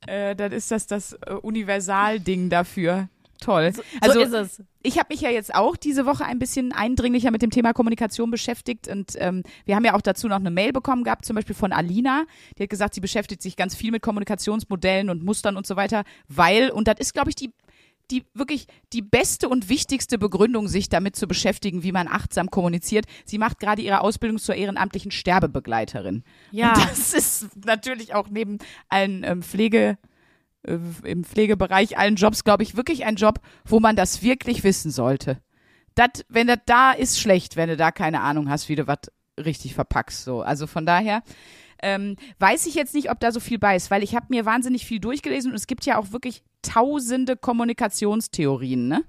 äh, dann ist das das äh, Universalding dafür. Toll. also so ist es. ich habe mich ja jetzt auch diese Woche ein bisschen eindringlicher mit dem Thema Kommunikation beschäftigt und ähm, wir haben ja auch dazu noch eine Mail bekommen gehabt, zum Beispiel von Alina, die hat gesagt, sie beschäftigt sich ganz viel mit Kommunikationsmodellen und Mustern und so weiter, weil, und das ist, glaube ich, die die wirklich die beste und wichtigste Begründung, sich damit zu beschäftigen, wie man achtsam kommuniziert. Sie macht gerade ihre Ausbildung zur ehrenamtlichen Sterbebegleiterin. Ja. Und das ist natürlich auch neben allen ähm, Pflege äh, im Pflegebereich, allen Jobs, glaube ich, wirklich ein Job, wo man das wirklich wissen sollte. Dat, wenn das da ist, schlecht, wenn du da keine Ahnung hast, wie du was richtig verpackst. So. Also von daher ähm, weiß ich jetzt nicht, ob da so viel bei ist, weil ich habe mir wahnsinnig viel durchgelesen und es gibt ja auch wirklich tausende Kommunikationstheorien, ne?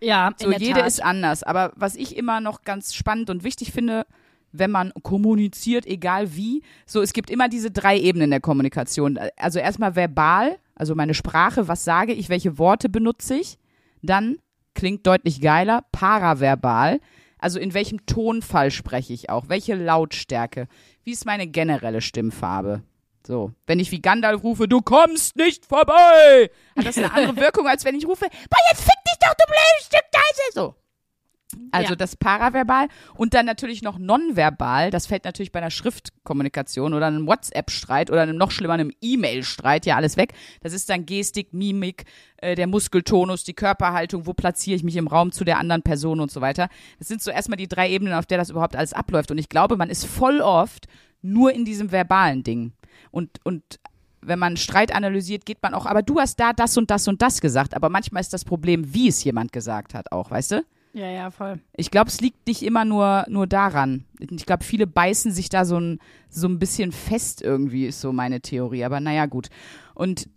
Ja, So, jede ist anders. Aber was ich immer noch ganz spannend und wichtig finde, wenn man kommuniziert, egal wie, so, es gibt immer diese drei Ebenen der Kommunikation. Also erstmal verbal, also meine Sprache, was sage ich, welche Worte benutze ich. Dann klingt deutlich geiler, paraverbal. Also in welchem Tonfall spreche ich auch? Welche Lautstärke? Wie ist meine generelle Stimmfarbe? So, wenn ich wie Gandalf rufe, du kommst nicht vorbei, hat das eine andere *laughs* Wirkung, als wenn ich rufe, boah, jetzt fick dich doch, du blödes Stück Scheiße. So. Also Ja. das Paraverbal und dann natürlich noch nonverbal. Das fällt natürlich bei einer Schriftkommunikation oder einem WhatsApp-Streit oder einem noch schlimmer einem E-Mail-Streit ja alles weg. Das ist dann Gestik, Mimik, äh, der Muskeltonus, die Körperhaltung, wo platziere ich mich im Raum zu der anderen Person und so weiter. Das sind so erstmal die drei Ebenen, auf der das überhaupt alles abläuft. Und ich glaube, man ist voll oft nur in diesem verbalen Ding. Und, und wenn man Streit analysiert, geht man auch, aber du hast da das und das und das gesagt. Aber manchmal ist das Problem, wie es jemand gesagt hat, auch, weißt du? Ja, ja, voll. Ich glaube, es liegt nicht immer nur, nur daran. Ich glaube, viele beißen sich da so ein, so ein bisschen fest irgendwie, ist so meine Theorie. Aber naja, gut. Und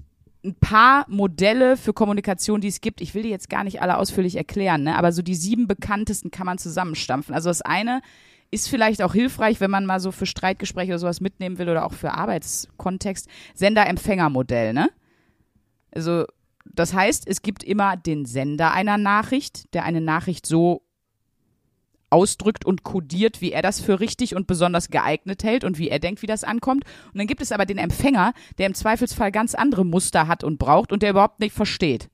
ein paar Modelle für Kommunikation, die es gibt, ich will die jetzt gar nicht alle ausführlich erklären, ne? aber so die sieben bekanntesten kann man zusammenstampfen. Also das eine ist vielleicht auch hilfreich, wenn man mal so für Streitgespräche oder sowas mitnehmen will oder auch für Arbeitskontext. Sender-Empfänger-Modell, ne? Also das heißt, es gibt immer den Sender einer Nachricht, der eine Nachricht so ausdrückt und kodiert, wie er das für richtig und besonders geeignet hält und wie er denkt, wie das ankommt. Und dann gibt es aber den Empfänger, der im Zweifelsfall ganz andere Muster hat und braucht und der überhaupt nicht versteht.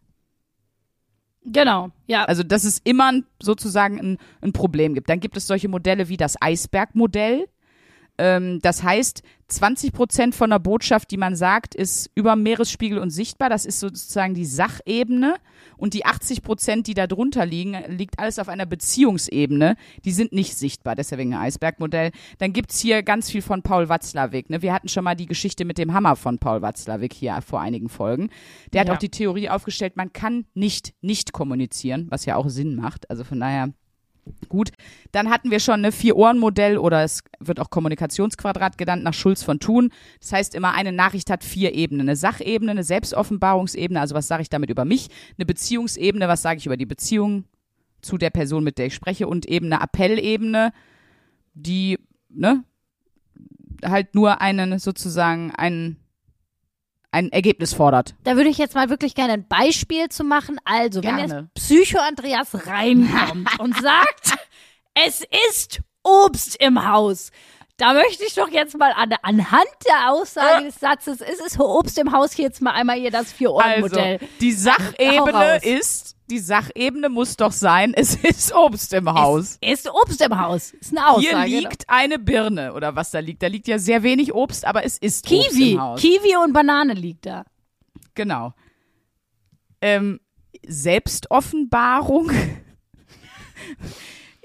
Genau, ja. Also, dass es immer sozusagen ein, ein Problem gibt. Dann gibt es solche Modelle wie das Eisbergmodell. Ähm, das heißt, 20 Prozent von der Botschaft, die man sagt, ist über Meeresspiegel und sichtbar. Das ist sozusagen die Sachebene. Und die 80 Prozent, die da drunter liegen, liegt alles auf einer Beziehungsebene. Die sind nicht sichtbar, deswegen ein Eisbergmodell. Dann gibt's hier ganz viel von Paul Watzlawick. Ne? Wir hatten schon mal die Geschichte mit dem Hammer von Paul Watzlawick hier vor einigen Folgen. Der hat Ja. auch die Theorie aufgestellt, man kann nicht nicht kommunizieren, was ja auch Sinn macht. Also von daher Gut, dann hatten wir schon eine Vier-Ohren-Modell oder es wird auch Kommunikationsquadrat genannt nach Schulz von Thun. Das heißt immer, eine Nachricht hat vier Ebenen. Eine Sachebene, eine Selbstoffenbarungsebene, also was sage ich damit über mich, eine Beziehungsebene, was sage ich über die Beziehung zu der Person, mit der ich spreche und eben eine Appellebene, die, ne, halt nur einen, sozusagen, ein, ein Ergebnis fordert. Da würde ich jetzt mal wirklich gerne ein Beispiel zu machen. Also, wenn Gerne. jetzt Psycho-Andreas reinkommt *laughs* und sagt, es ist Obst im Haus, da möchte ich doch jetzt mal an, anhand der Aussage des Satzes, es ist Obst im Haus, jetzt mal einmal hier das Vier-Ohren-Modell. Also, die Sachebene ist, die Sachebene muss doch sein, es *laughs* ist Obst im Haus. Es ist Obst im Haus. Ist eine Aussage. Hier liegt eine Birne oder was da liegt. Da liegt ja sehr wenig Obst, aber es ist Obst Kiwi. im Haus. Kiwi und Banane liegt da. Genau. Ähm, Selbstoffenbarung. *laughs*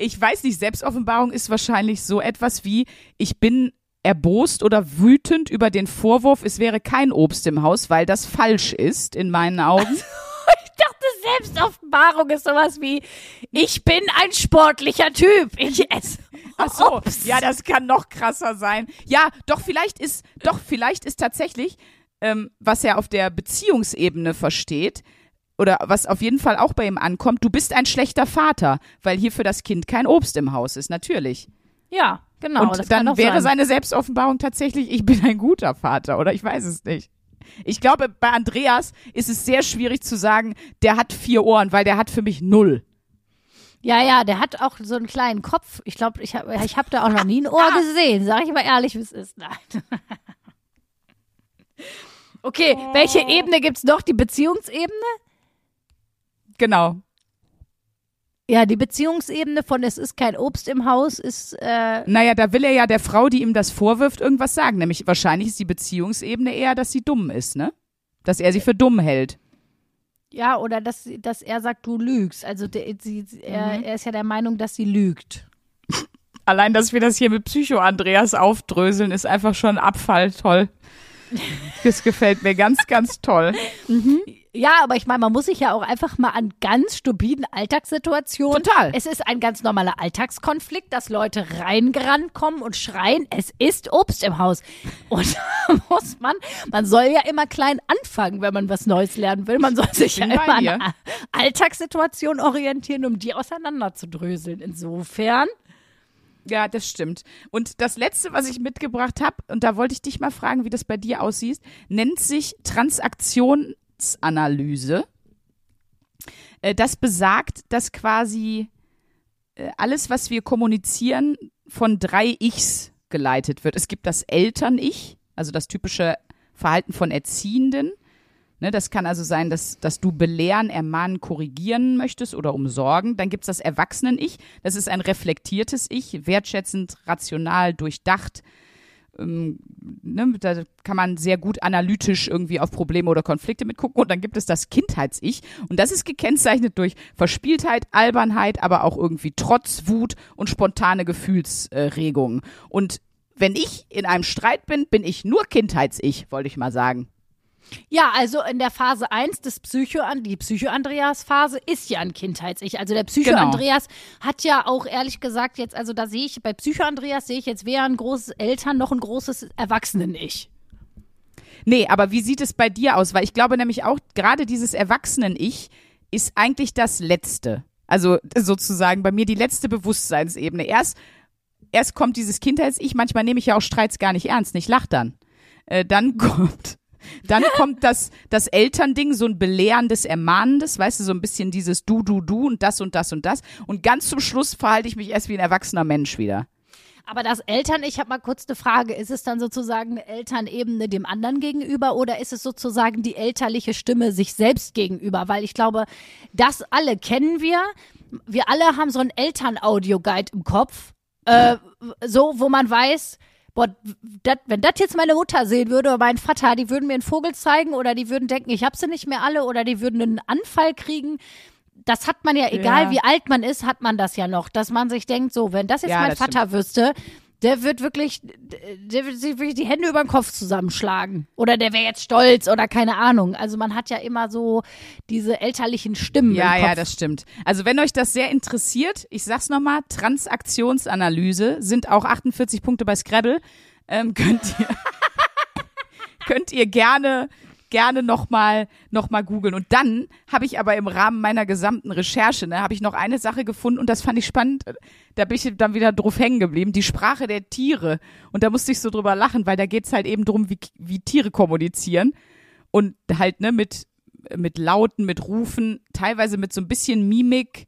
Ich weiß nicht, Selbstoffenbarung ist wahrscheinlich so etwas wie, ich bin erbost oder wütend über den Vorwurf, es wäre kein Obst im Haus, weil das falsch ist, in meinen Augen. Selbstoffenbarung ist sowas wie, ich bin ein sportlicher Typ. Ich esse Ach so, Obst. ja, das kann noch krasser sein. Ja, doch vielleicht ist, doch vielleicht ist tatsächlich, ähm, was er auf der Beziehungsebene versteht, oder was auf jeden Fall auch bei ihm ankommt, du bist ein schlechter Vater, weil hier für das Kind kein Obst im Haus ist, natürlich. Ja, genau. Und dann wäre sein. seine Selbstoffenbarung tatsächlich, ich bin ein guter Vater, oder ich weiß es nicht. Ich glaube, bei Andreas ist es sehr schwierig zu sagen, der hat vier Ohren, weil der hat für mich null. Ja, ja, der hat auch so einen kleinen Kopf. Ich glaube, ich habe ich hab da auch noch nie ein Ohr Ah. gesehen. Sag ich mal ehrlich, wie es ist. Nein. *laughs* Okay, welche Ebene gibt's noch? Die Beziehungsebene? Genau. Ja, die Beziehungsebene von es ist kein Obst im Haus ist, äh, Naja, da will er ja der Frau, die ihm das vorwirft, irgendwas sagen. Nämlich wahrscheinlich ist die Beziehungsebene eher, dass sie dumm ist, ne? Dass er sie für dumm hält. ja, oder dass, dass er sagt, du lügst. Also der, sie, er, Mhm. er ist ja der Meinung, dass sie lügt. *laughs* Allein, dass wir das hier mit Psycho-Andreas aufdröseln, ist einfach schon Abfall. Toll. *laughs* Das gefällt mir ganz, ganz toll. Ja, aber ich meine, man muss sich ja auch einfach mal an ganz stupiden Alltagssituationen. Total. Es ist ein ganz normaler Alltagskonflikt, dass Leute reingerannt kommen und schreien, es ist Obst im Haus. Und *laughs* da muss man, man soll ja immer klein anfangen, wenn man was Neues lernen will. Man soll sich ja immer an dir. Alltagssituationen orientieren, um die auseinanderzudröseln. Insofern. Ja, das stimmt. Und das letzte, was ich mitgebracht habe, und da wollte ich dich mal fragen, wie das bei dir aussieht, nennt sich Transaktionsanalyse. Äh, Das besagt, dass quasi äh, alles, was wir kommunizieren, von drei Ichs geleitet wird. Es gibt das Eltern-Ich, also das typische Verhalten von Erziehenden. Ne, das kann also sein, dass, dass du belehren, ermahnen, korrigieren möchtest oder umsorgen. Dann gibt's das Erwachsenen-Ich. Das ist ein reflektiertes Ich, wertschätzend, rational, durchdacht. Ähm, ne, da kann man sehr gut analytisch irgendwie auf Probleme oder Konflikte mitgucken. Und dann gibt es das Kindheits-Ich. Und das ist gekennzeichnet durch Verspieltheit, Albernheit, aber auch irgendwie Trotz, Wut und spontane Gefühlsregungen. Und wenn ich in einem Streit bin, bin ich nur Kindheits-Ich, wollte ich mal sagen. Ja, also in der Phase 1 des Psycho die Psycho-Andreas-Phase ist ja ein Kindheits-Ich. Also der Psycho-Andreas hat ja auch ehrlich gesagt jetzt, also da sehe ich, bei Psycho-Andreas sehe ich jetzt weder ein großes Eltern noch ein großes Erwachsenen-Ich. Nee, aber wie sieht es bei dir aus? Weil ich glaube nämlich auch, gerade dieses Erwachsenen-Ich ist eigentlich das Letzte. Also sozusagen bei mir die letzte Bewusstseinsebene. Erst, erst kommt dieses Kindheits-Ich, manchmal nehme ich ja auch Streits gar nicht ernst, ich lach dann. Äh, dann *laughs* kommt, dann kommt das, das Elternding, so ein belehrendes, ermahnendes, weißt du, so ein bisschen dieses Du, Du, Du und das und das und das. Und ganz zum Schluss verhalte ich mich erst wie ein erwachsener Mensch wieder. Aber das Eltern, ich habe mal kurz eine Frage, ist es dann sozusagen eine Elternebene dem anderen gegenüber oder ist es sozusagen die elterliche Stimme sich selbst gegenüber? Weil ich glaube, das alle kennen wir. Wir alle haben so einen Eltern-Audio-Guide im Kopf, äh, so, wo man weiß, boah, dat, wenn das jetzt meine Mutter sehen würde oder mein Vater, die würden mir einen Vogel zeigen oder die würden denken, ich hab sie nicht mehr alle oder die würden einen Anfall kriegen. Das hat man ja, egal Ja. wie alt man ist, hat man das ja noch, dass man sich denkt, so, wenn das jetzt Ja, mein Vater wüsste, der wird wirklich, der wird sich wirklich die Hände über den Kopf zusammenschlagen. Oder der wäre jetzt stolz oder keine Ahnung. Also man hat ja immer so diese elterlichen Stimmen Ja, im Kopf. ja, das stimmt. Also wenn euch das sehr interessiert, ich sag's nochmal, Transaktionsanalyse sind auch 48 Punkte bei Scrabble. Ähm, könnt ihr, *laughs* könnt ihr gerne gerne nochmal noch mal googeln. Und dann habe ich aber im Rahmen meiner gesamten Recherche, ne, habe ich noch eine Sache gefunden und das fand ich spannend. Da bin ich dann wieder drauf hängen geblieben. Die Sprache der Tiere. Und da musste ich so drüber lachen, weil da geht's halt eben drum, wie, wie Tiere kommunizieren. Und halt, ne, mit, mit Lauten, mit Rufen, teilweise mit so ein bisschen Mimik,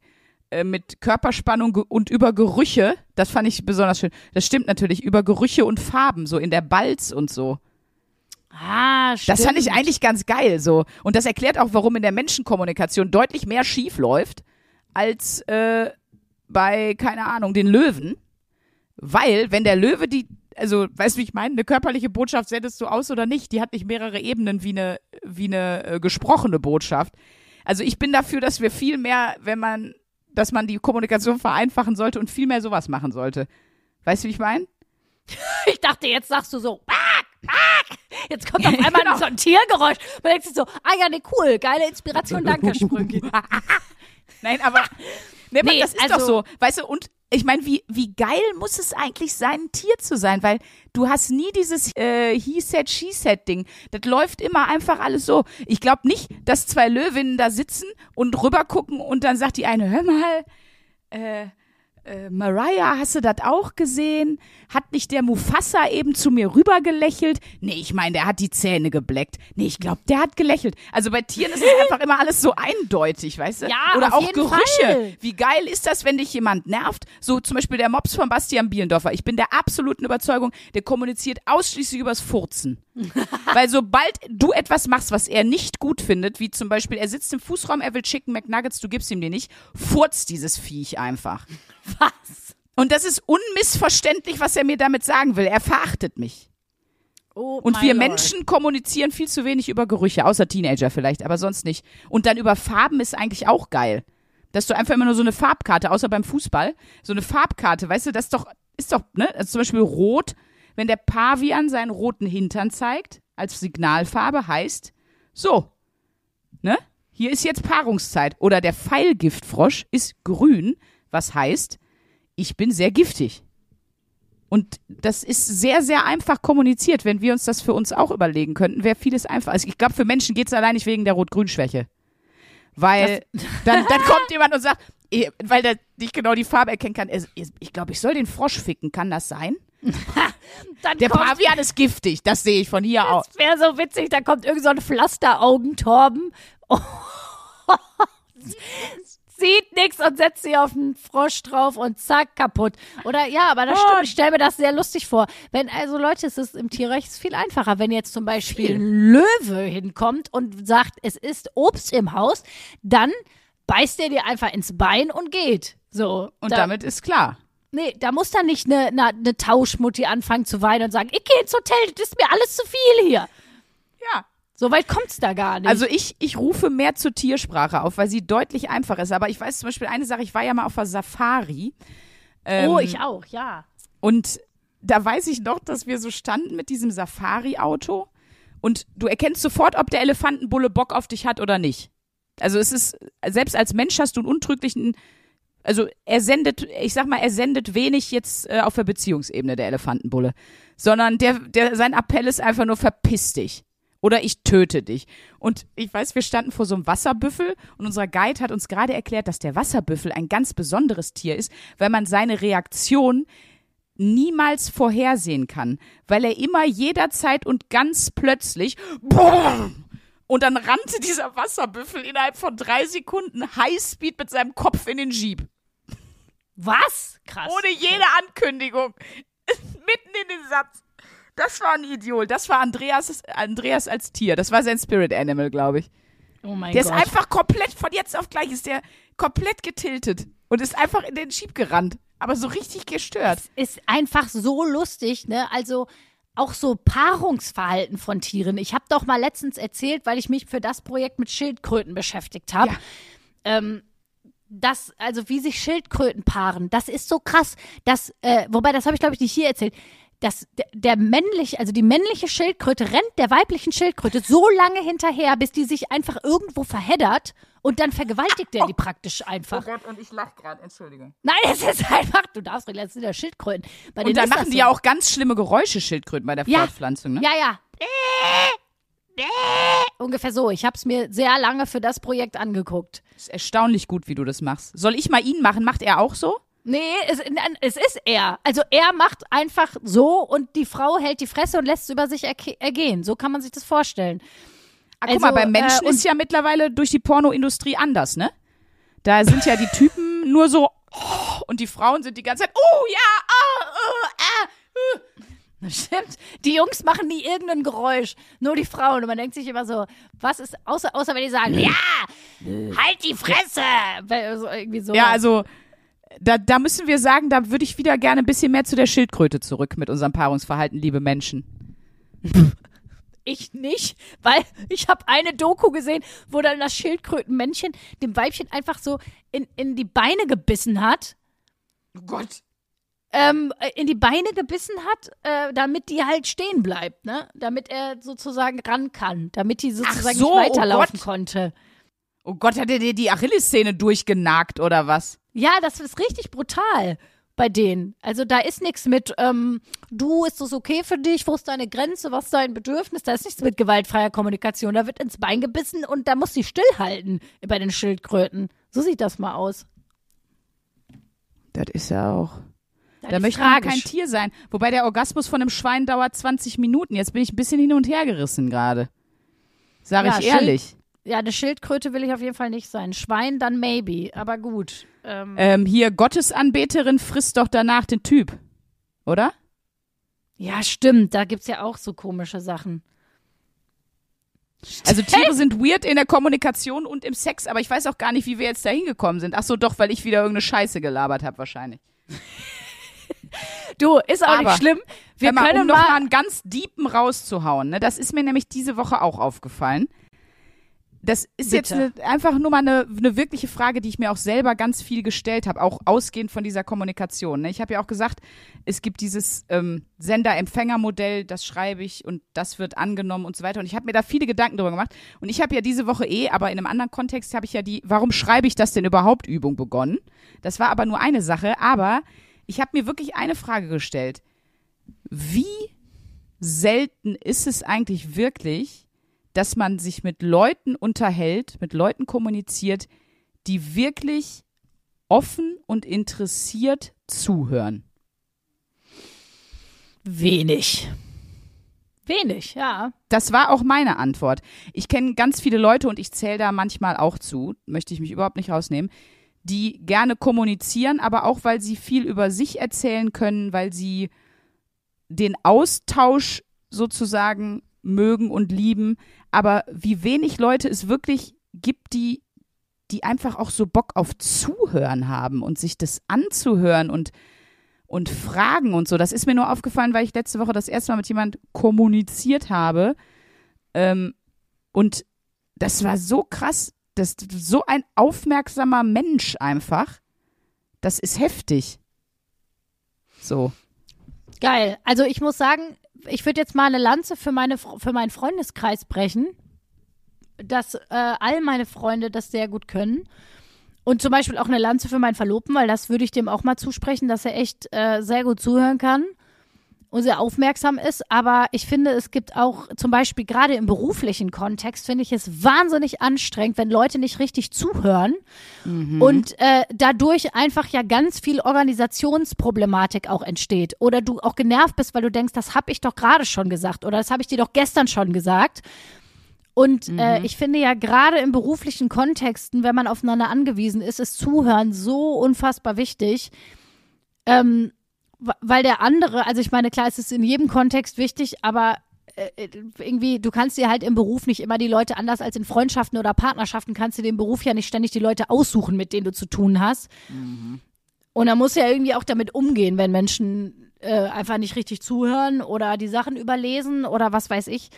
äh, mit Körperspannung und über Gerüche. Das fand ich besonders schön. Das stimmt natürlich, über Gerüche und Farben, so in der Balz und so. Ah, stimmt. Das fand ich eigentlich ganz geil so. Und das erklärt auch, warum in der Menschenkommunikation deutlich mehr schief läuft als äh, bei, keine Ahnung, den Löwen. Weil, wenn der Löwe die, also, weißt du, wie ich meine, eine körperliche Botschaft sendest du aus oder nicht, die hat nicht mehrere Ebenen wie eine, wie eine äh, gesprochene Botschaft. Also ich bin dafür, dass wir viel mehr, wenn man, dass man die Kommunikation vereinfachen sollte und viel mehr sowas machen sollte. Weißt du, wie ich meine? *laughs* Ich dachte, jetzt sagst du so, Quack, Jetzt kommt auf einmal *laughs* Genau. so ein Tiergeräusch. Man denkt sich so, ah ja, nee, cool, geile Inspiration, *laughs* danke, Sprünki. *laughs* Nein, aber nee, Nee, das ist also- doch so. Weißt du, und ich meine, wie, wie geil muss es eigentlich sein, ein Tier zu sein? Weil du hast nie dieses äh, He said, she said Ding. Das läuft immer einfach alles so. Ich glaube nicht, dass zwei Löwinnen da sitzen und rüber gucken und dann sagt die eine, hör mal, äh, äh, Mariah, hast du das auch gesehen? Hat nicht der Mufasa eben zu mir rüber gelächelt? Nee, ich meine, der hat die Zähne gebleckt. Nee, ich glaube, der hat gelächelt. Also bei Tieren ist es *laughs* einfach immer alles so eindeutig, weißt du? Ja, Oder auch Gerüche. Fall. Wie geil ist das, wenn dich jemand nervt? So zum Beispiel der Mops von Bastian Bielendorfer. Ich bin der absoluten Überzeugung, der kommuniziert ausschließlich übers Furzen. *laughs* Weil sobald du etwas machst, was er nicht gut findet, wie zum Beispiel, er sitzt im Fußraum, er will Chicken McNuggets, du gibst ihm die nicht, furzt dieses Viech einfach. Was? Und das ist unmissverständlich, was er mir damit sagen will. Er verachtet mich. Oh, Und wir Lord. Menschen kommunizieren viel zu wenig über Gerüche, außer Teenager vielleicht, aber sonst nicht. Und dann über Farben ist eigentlich auch geil. Dass du einfach immer nur so eine Farbkarte, außer beim Fußball, so eine Farbkarte, weißt du, das ist doch, ist doch, ne, also zum Beispiel rot, wenn der Pavian seinen roten Hintern zeigt, als Signalfarbe heißt, so, ne? Hier ist jetzt Paarungszeit. Oder der Pfeilgiftfrosch ist grün, was heißt, ich bin sehr giftig. Und das ist sehr, sehr einfach kommuniziert. Wenn wir uns das für uns auch überlegen könnten, wäre vieles einfach. Also ich glaube, für Menschen geht es allein nicht wegen der Rot-Grün-Schwäche. Weil *laughs* dann, dann kommt jemand und sagt, eh, weil der nicht genau die Farbe erkennen kann, ich glaube, ich soll den Frosch ficken. Kann das sein? *laughs* Der Pavian ist giftig. Das sehe ich von hier aus. das wäre so witzig, da kommt irgend so ein Pflasteraugentorben. *laughs* Sieht nix und setzt sie auf den Frosch drauf und zack, kaputt. Oder ja, aber das stimmt, ich stelle mir das sehr lustig vor. Wenn, also Leute, es ist im Tierreich ist viel einfacher, wenn jetzt zum Beispiel ein Löwe hinkommt und sagt, es ist Obst im Haus, dann beißt er dir einfach ins Bein und geht. So. Und da, damit ist klar. Nee, da muss dann nicht eine ne, ne Tauschmutti anfangen zu weinen und sagen, ich gehe ins Hotel, das ist mir alles zu viel hier. Ja. So weit kommt's da gar nicht. Also ich, ich rufe mehr zur Tiersprache auf, weil sie deutlich einfacher ist. Aber ich weiß zum Beispiel eine Sache, ich war ja mal auf der Safari. Ähm, oh, ich auch, ja. Und da weiß ich noch, dass wir so standen mit diesem Safari-Auto und du erkennst sofort, ob der Elefantenbulle Bock auf dich hat oder nicht. Also es ist, selbst als Mensch hast du einen untrüglichen, also er sendet, ich sag mal, er sendet wenig jetzt äh, auf der Beziehungsebene, der Elefantenbulle. Sondern der, der, sein Appell ist einfach nur verpiss dich. Oder ich töte dich. Und ich weiß, wir standen vor so einem Wasserbüffel und unser Guide hat uns gerade erklärt, dass der Wasserbüffel ein ganz besonderes Tier ist, weil man seine Reaktion niemals vorhersehen kann, weil er immer jederzeit und ganz plötzlich BOOM! und dann rannte dieser Wasserbüffel innerhalb von drei Sekunden Highspeed mit seinem Kopf in den Jeep. Was? Krass. Ohne jede Ankündigung. *laughs* Mitten in den Satz. Das war ein Idiot. Das war Andreas, Andreas als Tier. Das war sein Spirit Animal, glaube ich. oh mein Der Gott. ist einfach komplett, von jetzt auf gleich ist der komplett getiltet und ist einfach in den Jeep gerannt. Aber so richtig gestört. ist einfach so lustig, ne? Also auch so Paarungsverhalten von Tieren. Ich habe doch mal letztens erzählt, weil ich mich für das Projekt mit Schildkröten beschäftigt habe. Ja. Ähm, das, also wie sich Schildkröten paaren, das ist so krass. Das, äh, wobei, das habe ich, glaube ich, nicht hier erzählt. Das, der, der männliche, also die männliche Schildkröte rennt der weiblichen Schildkröte so lange hinterher, bis die sich einfach irgendwo verheddert und dann vergewaltigt der die praktisch einfach. Gott, und ich lach gerade, Entschuldigung. Nein, *laughs* es ist einfach, du darfst relativ sind ja Schildkröten. Bei Und dann machen die ja auch ganz schlimme Geräusche, Schildkröten, bei der Ja. Fortpflanzung, ne? Ja, ja. Ungefähr so. Ich habe es mir sehr lange für das Projekt angeguckt. Ist erstaunlich gut, wie du das machst. Soll ich mal ihn machen? Macht er auch so? Nee, es, es ist er. Also er macht einfach so und die Frau hält die Fresse und lässt es über sich ergehen. So kann man sich das vorstellen. Guck Also, mal, beim Menschen äh, ist ja mittlerweile durch die Pornoindustrie anders, ne? Da sind ja die Typen *laughs* nur so oh, und die Frauen sind die ganze Zeit, oh ja, ah, oh, ah, uh. *laughs* Stimmt. Die Jungs machen nie irgendein Geräusch. Nur die Frauen. Und man denkt sich immer so, was ist, außer, außer wenn die sagen, ja, halt die Fresse. Weil so irgendwie so. Ja, also da, da müssen wir sagen, da würde ich wieder gerne ein bisschen mehr zu der Schildkröte zurück mit unserem Paarungsverhalten, liebe Menschen. *laughs* Ich nicht, weil ich habe eine Doku gesehen, wo dann das Schildkrötenmännchen dem Weibchen einfach so in, in die Beine gebissen hat. Oh Gott. Ähm, äh, in die Beine gebissen hat, äh, damit die halt stehen bleibt, ne? Damit er sozusagen ran kann, damit die sozusagen so, nicht oh weiterlaufen Gott. konnte. Oh Gott, hat er dir die Achillessehne durchgenagt oder was? Ja, das ist richtig brutal bei denen. Also da ist nichts mit, ähm, du, ist das okay für dich, wo ist deine Grenze, was ist dein Bedürfnis? Da ist nichts mit gewaltfreier Kommunikation. Da wird ins Bein gebissen und da muss sie stillhalten bei den Schildkröten. So sieht das mal aus. Das ist ja auch. Das Da möchte man kein Tier sein. Wobei der Orgasmus von einem Schwein dauert 20 Minuten. Jetzt bin ich ein bisschen hin und her gerissen gerade. Sag Ja, ich Schild- ehrlich. Ja, eine Schildkröte will ich auf jeden Fall nicht sein. Schwein dann maybe, aber gut. Ähm, Ähm, hier, Gottesanbeterin frisst doch danach den Typ. Oder? ja, stimmt. Da gibt's ja auch so komische Sachen. Also Tiere sind weird in der Kommunikation und im Sex, aber ich weiß auch gar nicht, wie wir jetzt da hingekommen sind. Ach so, doch, weil ich wieder irgendeine Scheiße gelabert habe wahrscheinlich. *laughs* Du, ist auch Aber, nicht schlimm. Wir mal, können um noch mal mal. einen ganz deepen rauszuhauen. Ne? Das ist mir nämlich diese Woche auch aufgefallen. Das ist Bitte. jetzt eine, einfach nur mal eine, eine wirkliche Frage, die ich mir auch selber ganz viel gestellt habe, auch ausgehend von dieser Kommunikation. Ne? Ich habe ja auch gesagt, es gibt dieses ähm, Sender-Empfänger-Modell, das schreibe ich und das wird angenommen und so weiter. Und ich habe mir da viele Gedanken drüber gemacht. Und ich habe ja diese Woche eh, aber in einem anderen Kontext habe ich ja die, warum schreibe ich das denn überhaupt Übung begonnen. Das war aber nur eine Sache, aber ich habe mir wirklich eine Frage gestellt. Wie selten ist es eigentlich wirklich, dass man sich mit Leuten unterhält, mit Leuten kommuniziert, die wirklich offen und interessiert zuhören. Wenig. Wenig, ja. Das war auch meine Antwort. Ich kenne ganz viele Leute und ich zähle da manchmal auch zu, möchte ich mich überhaupt nicht rausnehmen, die gerne kommunizieren, aber auch weil sie viel über sich erzählen können, weil sie den Austausch sozusagen mögen und lieben, aber wie wenig Leute es wirklich gibt, die die einfach auch so Bock auf Zuhören haben und sich das anzuhören und und Fragen und so. Das ist mir nur aufgefallen, weil ich letzte Woche das erste Mal mit jemand kommuniziert habe. Ähm, und das war so krass. Das ist so ein aufmerksamer Mensch einfach. Das ist heftig. So. Geil. Also ich muss sagen, ich würde jetzt mal eine Lanze für, meine, für meinen Freundeskreis brechen, dass äh, all meine Freunde das sehr gut können. Und zum Beispiel auch eine Lanze für meinen Verlobten, weil das würde ich dem auch mal zusprechen, dass er echt äh, sehr gut zuhören kann und sehr aufmerksam ist. Aber ich finde, es gibt auch zum Beispiel gerade im beruflichen Kontext, finde ich es wahnsinnig anstrengend, wenn Leute nicht richtig zuhören und äh, dadurch einfach ja ganz viel Organisationsproblematik auch entsteht. Oder du auch genervt bist, weil du denkst, das habe ich doch gerade schon gesagt oder das habe ich dir doch gestern schon gesagt. Und äh, ich finde ja gerade in beruflichen Kontexten, wenn man aufeinander angewiesen ist, ist Zuhören so unfassbar wichtig. Ähm, weil der andere, also ich meine, klar, es ist in jedem Kontext wichtig, aber äh, irgendwie, du kannst dir halt im Beruf nicht immer die Leute anders als in Freundschaften oder Partnerschaften, kannst du den Beruf ja nicht ständig die Leute aussuchen, mit denen du zu tun hast. Und da muss ja irgendwie auch damit umgehen, wenn Menschen äh, einfach nicht richtig zuhören oder die Sachen überlesen oder was weiß ich,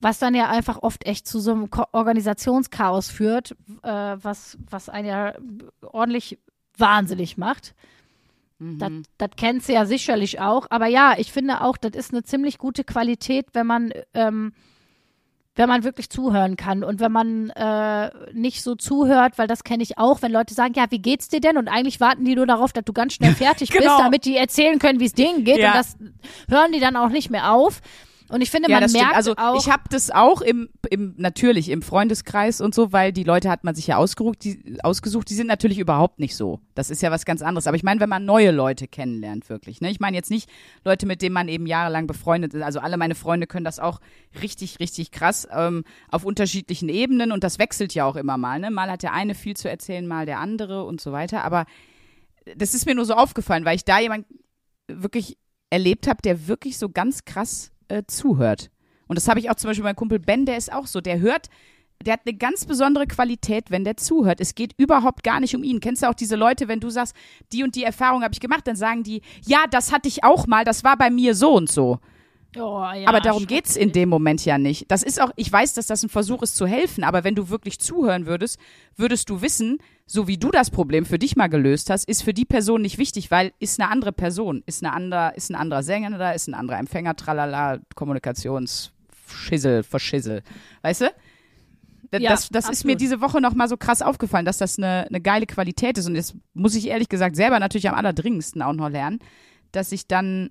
was dann ja einfach oft echt zu so einem Ko Organisationschaos führt, äh, was, was einen ja ordentlich wahnsinnig macht. Das, das kennst du ja sicherlich auch. Aber ja, ich finde auch, das ist eine ziemlich gute Qualität, wenn man, ähm, wenn man wirklich zuhören kann und wenn man äh, nicht so zuhört, weil das kenne ich auch, wenn Leute sagen, ja, wie geht's dir denn? Und eigentlich warten die nur darauf, dass du ganz schnell *laughs* fertig Genau. bist, damit die erzählen können, wie es denen geht. Ja. Und das hören die dann auch nicht mehr auf. Und ich finde, Ja, man merkt. Also auch, ich habe das auch im, im natürlich im Freundeskreis und so, weil die Leute hat man sich ja ausgesucht, die, ausgesucht, die sind natürlich überhaupt nicht so. Das ist ja was ganz anderes. Aber ich meine, wenn man neue Leute kennenlernt, wirklich. Ne? Ich meine jetzt nicht Leute, mit denen man eben jahrelang befreundet ist. Also alle meine Freunde können das auch richtig, richtig krass ähm, auf unterschiedlichen Ebenen und das wechselt ja auch immer mal. Ne? Mal hat der eine viel zu erzählen, mal der andere und so weiter. Aber das ist mir nur so aufgefallen, weil ich da jemand wirklich erlebt habe, der wirklich so ganz krass äh, zuhört. Und das habe ich auch zum Beispiel bei meinem Kumpel Ben, der ist auch so. Der hört, der hat eine ganz besondere Qualität, wenn der zuhört. Es geht überhaupt gar nicht um ihn. Kennst du auch diese Leute, wenn du sagst, die und die Erfahrung habe ich gemacht, dann sagen die, ja, das hatte ich auch mal, das war bei mir so und so. Oh, ja, aber darum schrecklich. geht's in dem Moment ja nicht. Das ist auch, ich weiß, dass das ein Versuch ist zu helfen, aber wenn du wirklich zuhören würdest, würdest du wissen, so wie du das Problem für dich mal gelöst hast, ist für die Person nicht wichtig, weil ist eine andere Person, ist eine andere, ist ein anderer Sänger da, ist ein anderer Empfänger, tralala, Kommunikationsschissel, Verschissel. Weißt du? Da- Ja, das das ist mir diese Woche noch mal so krass aufgefallen, dass das eine, eine geile Qualität ist. Und das muss ich ehrlich gesagt selber natürlich am allerdringendsten auch noch lernen, dass ich dann,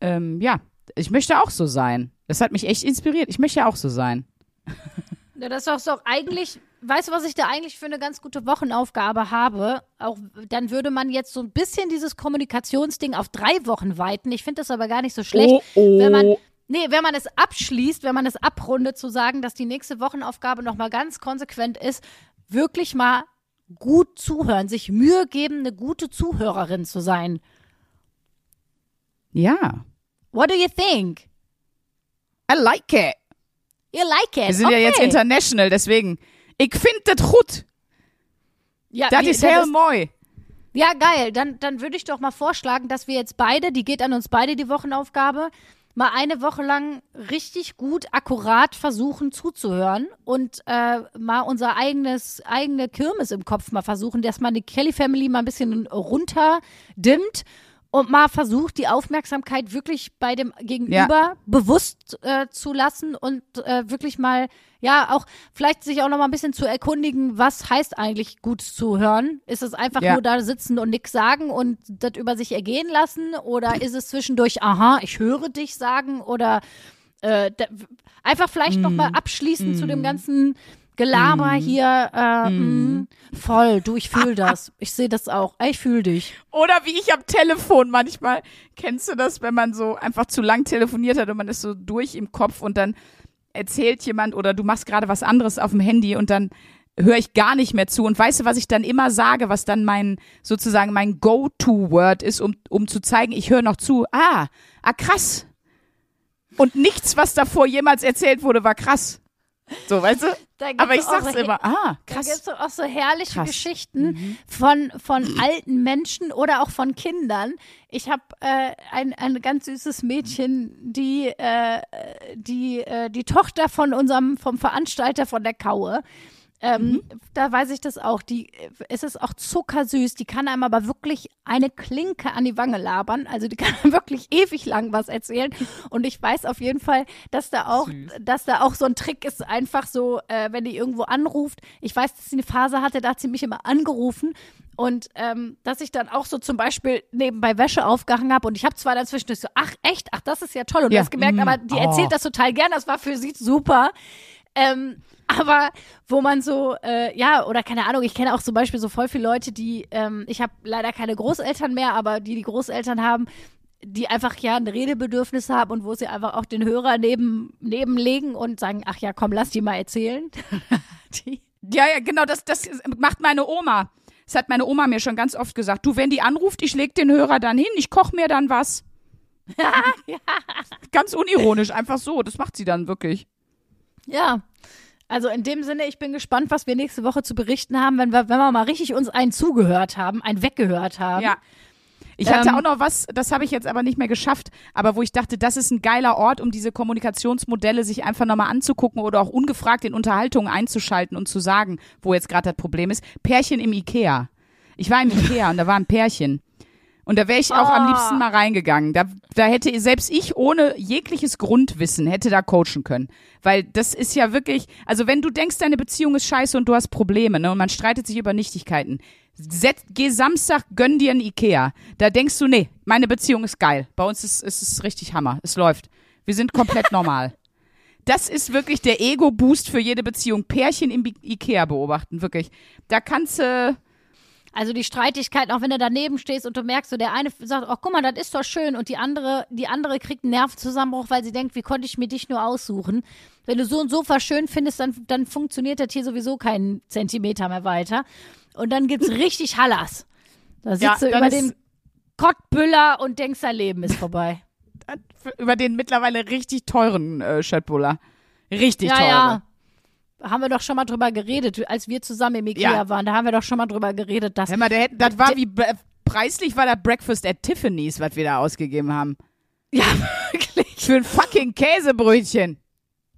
ähm, ja, ich möchte auch so sein. Das hat mich echt inspiriert. Ich möchte auch so sein. Ja, das ist doch so eigentlich, weißt du, was ich da eigentlich für eine ganz gute Wochenaufgabe habe? Auch dann würde man jetzt so ein bisschen dieses Kommunikationsding auf drei Wochen weiten. Ich finde das aber gar nicht so schlecht, oh. wenn man Nee, wenn man es abschließt, wenn man es abrundet, zu sagen, dass die nächste Wochenaufgabe nochmal ganz konsequent ist, wirklich mal gut zuhören, sich Mühe geben, eine gute Zuhörerin zu sein. Ja. What do you think? I like it. You like it? Wir sind okay. ja jetzt international, deswegen. Ich finde das gut. Ja, Das ist hell moi. Ja, geil. Dann, dann würde ich doch mal vorschlagen, dass wir jetzt beide, die geht an uns beide die Wochenaufgabe, mal eine Woche lang richtig gut, akkurat versuchen zuzuhören und äh, mal unser eigenes, eigene Kirmes im Kopf mal versuchen, dass man die Kelly Family mal ein bisschen runterdimmt und mal versucht, die Aufmerksamkeit wirklich bei dem Gegenüber bewusst äh, zu lassen und äh, wirklich mal, ja, auch vielleicht sich auch noch mal ein bisschen zu erkundigen, was heißt eigentlich gut zu hören? Ist es einfach Ja. nur da sitzen und nichts sagen und das über sich ergehen lassen? Oder ist es zwischendurch, aha, ich höre dich sagen? Oder äh, da, einfach vielleicht noch mal abschließend zu dem ganzen Gelaber hier. Äh, mh, voll, du, ich fühle *laughs* das. Ich sehe das auch. Ey, Ich fühle dich. Oder wie ich am Telefon manchmal. Kennst du das, wenn man so einfach zu lang telefoniert hat und man ist so durch im Kopf und dann erzählt jemand oder du machst gerade was anderes auf dem Handy und dann höre ich gar nicht mehr zu. Und weißt du, was ich dann immer sage, was dann mein, sozusagen mein Go-To-Word ist, um, um zu zeigen, ich höre noch zu. Ah, ah, krass. Und nichts, was davor jemals erzählt wurde, war krass. So, weißt du? Da gibt's Aber ich sag's so immer, ah, Da gibt krass. es doch auch so herrliche Krass. Mhm. Geschichten von, von alten Menschen oder auch von Kindern. Ich habe äh, ein, ein ganz süßes Mädchen, die, äh, die, äh, die Tochter von unserem, vom Veranstalter von der Kaue. Ähm, Mhm. Da weiß ich das auch. Die, es ist auch zuckersüß. Die kann einem aber wirklich eine Klinke an die Wange labern. Also die *laughs* kann einem wirklich ewig lang was erzählen. Und ich weiß auf jeden Fall, dass da auch, dass da auch so ein Trick ist, einfach so, äh, wenn die irgendwo anruft. Ich weiß, dass sie eine Phase hatte, da hat sie mich immer angerufen. Und ähm, dass ich dann auch so zum Beispiel nebenbei Wäsche aufgehangen habe und ich habe zwar dann zwischendurch so, ach echt, ach das ist ja toll und Ja. du hast gemerkt, Mm. aber die Oh. erzählt das total gern, das war für sie super. Ähm, aber wo man so, äh, ja, oder keine Ahnung, ich kenne auch zum Beispiel so voll viele Leute, die, ähm, ich habe leider keine Großeltern mehr, aber die, die Großeltern haben, die einfach ja ein Redebedürfnis haben und wo sie einfach auch den Hörer neben, nebenlegen und sagen, ach ja, komm, lass die mal erzählen. *laughs* die, Ja, ja, genau, das, das macht meine Oma. Das hat meine Oma mir schon ganz oft gesagt. Du, wenn die anruft, ich leg den Hörer dann hin, ich koch mir dann was. *laughs* Ganz unironisch, einfach so. Das macht sie dann wirklich. Ja. Also in dem Sinne, ich bin gespannt, was wir nächste Woche zu berichten haben, wenn wir, wenn wir mal richtig uns einen zugehört haben, einen weggehört haben. Ja. Ich hatte Ähm, auch noch was, das habe ich jetzt aber nicht mehr geschafft, aber wo ich dachte, das ist ein geiler Ort, um diese Kommunikationsmodelle sich einfach nochmal anzugucken oder auch ungefragt in Unterhaltungen einzuschalten und zu sagen, wo jetzt gerade das Problem ist. Pärchen im Ikea. Ich war im Ikea und da war ein Pärchen. Und da wäre ich auch am Oh. liebsten mal reingegangen. Da, da hätte selbst ich ohne jegliches Grundwissen hätte da coachen können. Weil das ist ja wirklich, also wenn du denkst, deine Beziehung ist scheiße und du hast Probleme, ne, und man streitet sich über Nichtigkeiten. Set, geh Samstag, gönn dir ein Ikea. Da denkst du, nee, meine Beziehung ist geil. Bei uns ist, ist es richtig Hammer. Es läuft. Wir sind komplett normal. *laughs* Das ist wirklich der Ego-Boost für jede Beziehung. Pärchen im Ikea beobachten, wirklich. Da kannst du, Also die Streitigkeiten, auch wenn du daneben stehst und du merkst, so der eine sagt, oh guck mal, das ist doch schön und die andere, die andere kriegt einen Nervenzusammenbruch, weil sie denkt, wie konnte ich mir dich nur aussuchen? Wenn du so ein Sofa schön findest, dann, dann funktioniert das hier sowieso keinen Zentimeter mehr weiter. Und dann gibt's *laughs* richtig Hallas. Da sitzt Ja, du über den Kottbüller und denkst, dein Leben ist vorbei. über den mittlerweile richtig teuren äh, Chatbuller. Richtig ja, teuren. ja. Haben wir doch schon mal drüber geredet, als wir zusammen im Ikea Ja. waren. Da haben wir doch schon mal drüber geredet, dass Hör mal, der das war wie preislich war das Breakfast at Tiffany's, was wir da ausgegeben haben. ja *laughs* wirklich Für ein fucking Käsebrötchen.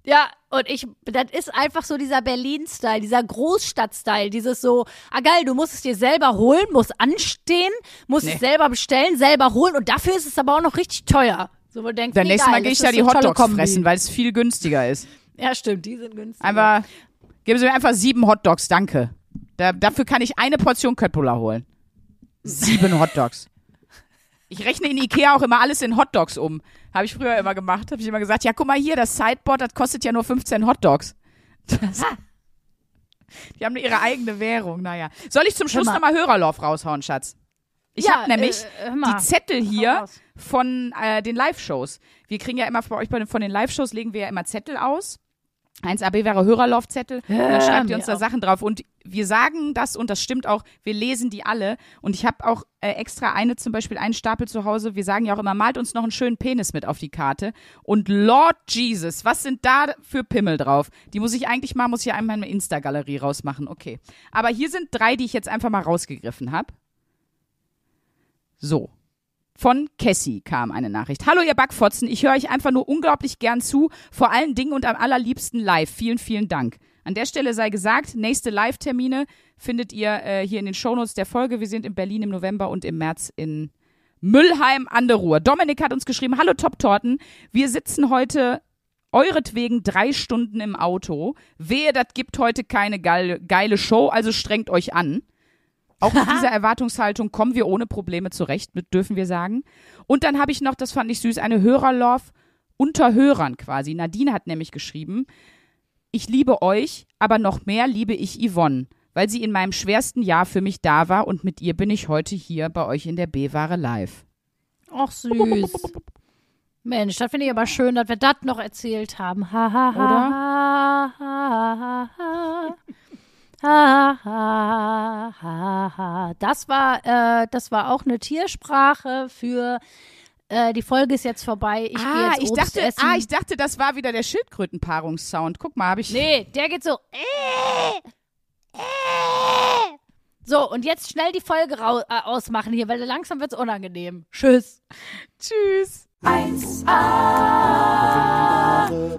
Ja, und ich, das ist einfach so dieser Berlin-Style, dieser Großstadt-Style, dieses so, ah geil, du musst es dir selber holen, musst anstehen, musst Nee. es selber bestellen, selber holen und dafür ist es aber auch noch richtig teuer. So, wo du denkst, Dann nee, nächstes Mal gehe ich da die Hotdogs fressen, weil es viel günstiger ist. *laughs* Ja, stimmt, die sind günstig. Einfach, geben Sie mir einfach sieben Hotdogs, danke. Da, dafür kann ich eine Portion Köttbullar holen. Sieben Hotdogs. Ich rechne in Ikea auch immer alles in Hotdogs um. Habe ich früher immer gemacht. Habe ich immer gesagt, ja, guck mal hier, das Sideboard, das kostet ja nur 15 Hotdogs. Das, *laughs* die haben ihre eigene Währung, naja. Soll ich zum Schluss mal. nochmal Hörerlauf raushauen, Schatz? Ich ja, habe nämlich äh, die Zettel hier von äh, den Live-Shows. Wir kriegen ja immer bei euch bei von den Live-Shows legen wir ja immer Zettel aus. 1AB wäre Hörerlaufzettel. Und dann schreibt ihr uns da auch. Sachen drauf. Und wir sagen das und das stimmt auch. Wir lesen die alle. Und ich habe auch äh, extra eine, zum Beispiel einen Stapel zu Hause. Wir sagen ja auch immer, malt uns noch einen schönen Penis mit auf die Karte. Und Lord Jesus, was sind da für Pimmel drauf? Die muss ich eigentlich mal, muss ich einmal eine Insta-Galerie rausmachen. Okay. Aber hier sind drei, die ich jetzt einfach mal rausgegriffen habe. So. Von Cassie kam eine Nachricht. Hallo ihr Backfotzen, ich höre euch einfach nur unglaublich gern zu, vor allen Dingen und am allerliebsten live. Vielen, vielen Dank. An der Stelle sei gesagt, nächste Live-Termine findet ihr äh, hier in den Shownotes der Folge. Wir sind in Berlin im November und im März in Müllheim an der Ruhr. Dominik hat uns geschrieben, hallo Top-Torten, wir sitzen heute euretwegen drei Stunden im Auto. Wehe, das gibt heute keine geile, geile Show, also strengt euch an. Auch mit *laughs* dieser Erwartungshaltung kommen wir ohne Probleme zurecht, dürfen wir sagen. Und dann habe ich noch, das fand ich süß, eine Hörerlove unter Hörern quasi. Nadine hat nämlich geschrieben, ich liebe euch, aber noch mehr liebe ich Yvonne, weil sie in meinem schwersten Jahr für mich da war und mit ihr bin ich heute hier bei euch in der B-Ware live. Ach, süß. Mensch, das finde ich aber schön, dass wir das noch erzählt haben. Ha, ha, ha, Oder? ha, ha, ha. Ha, ha, ha, ha. Das war, äh, das war auch eine Tiersprache für äh, die Folge ist jetzt vorbei. Ich gehe ah, jetzt ich Obst dachte, essen. ah, ich dachte, das war wieder der Schildkrötenpaarungssound. Guck mal, habe ich. nee, der geht so. Äh, äh. So, und jetzt schnell die Folge äh, ausmachen hier, weil langsam wird's unangenehm. Tschüss. Tschüss. 1A,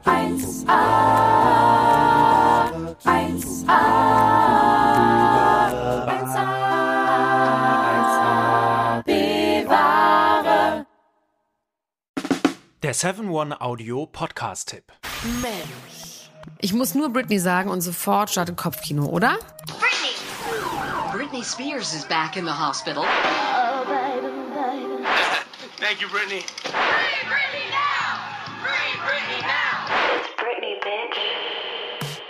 1A, 1A, 1A, bewahre. Der 7-One-Audio-Podcast-Tipp. Mensch. Ich muss nur Britney sagen und sofort startet Kopfkino, oder? Britney! Britney Spears is back in the hospital. *laughs* Thank you,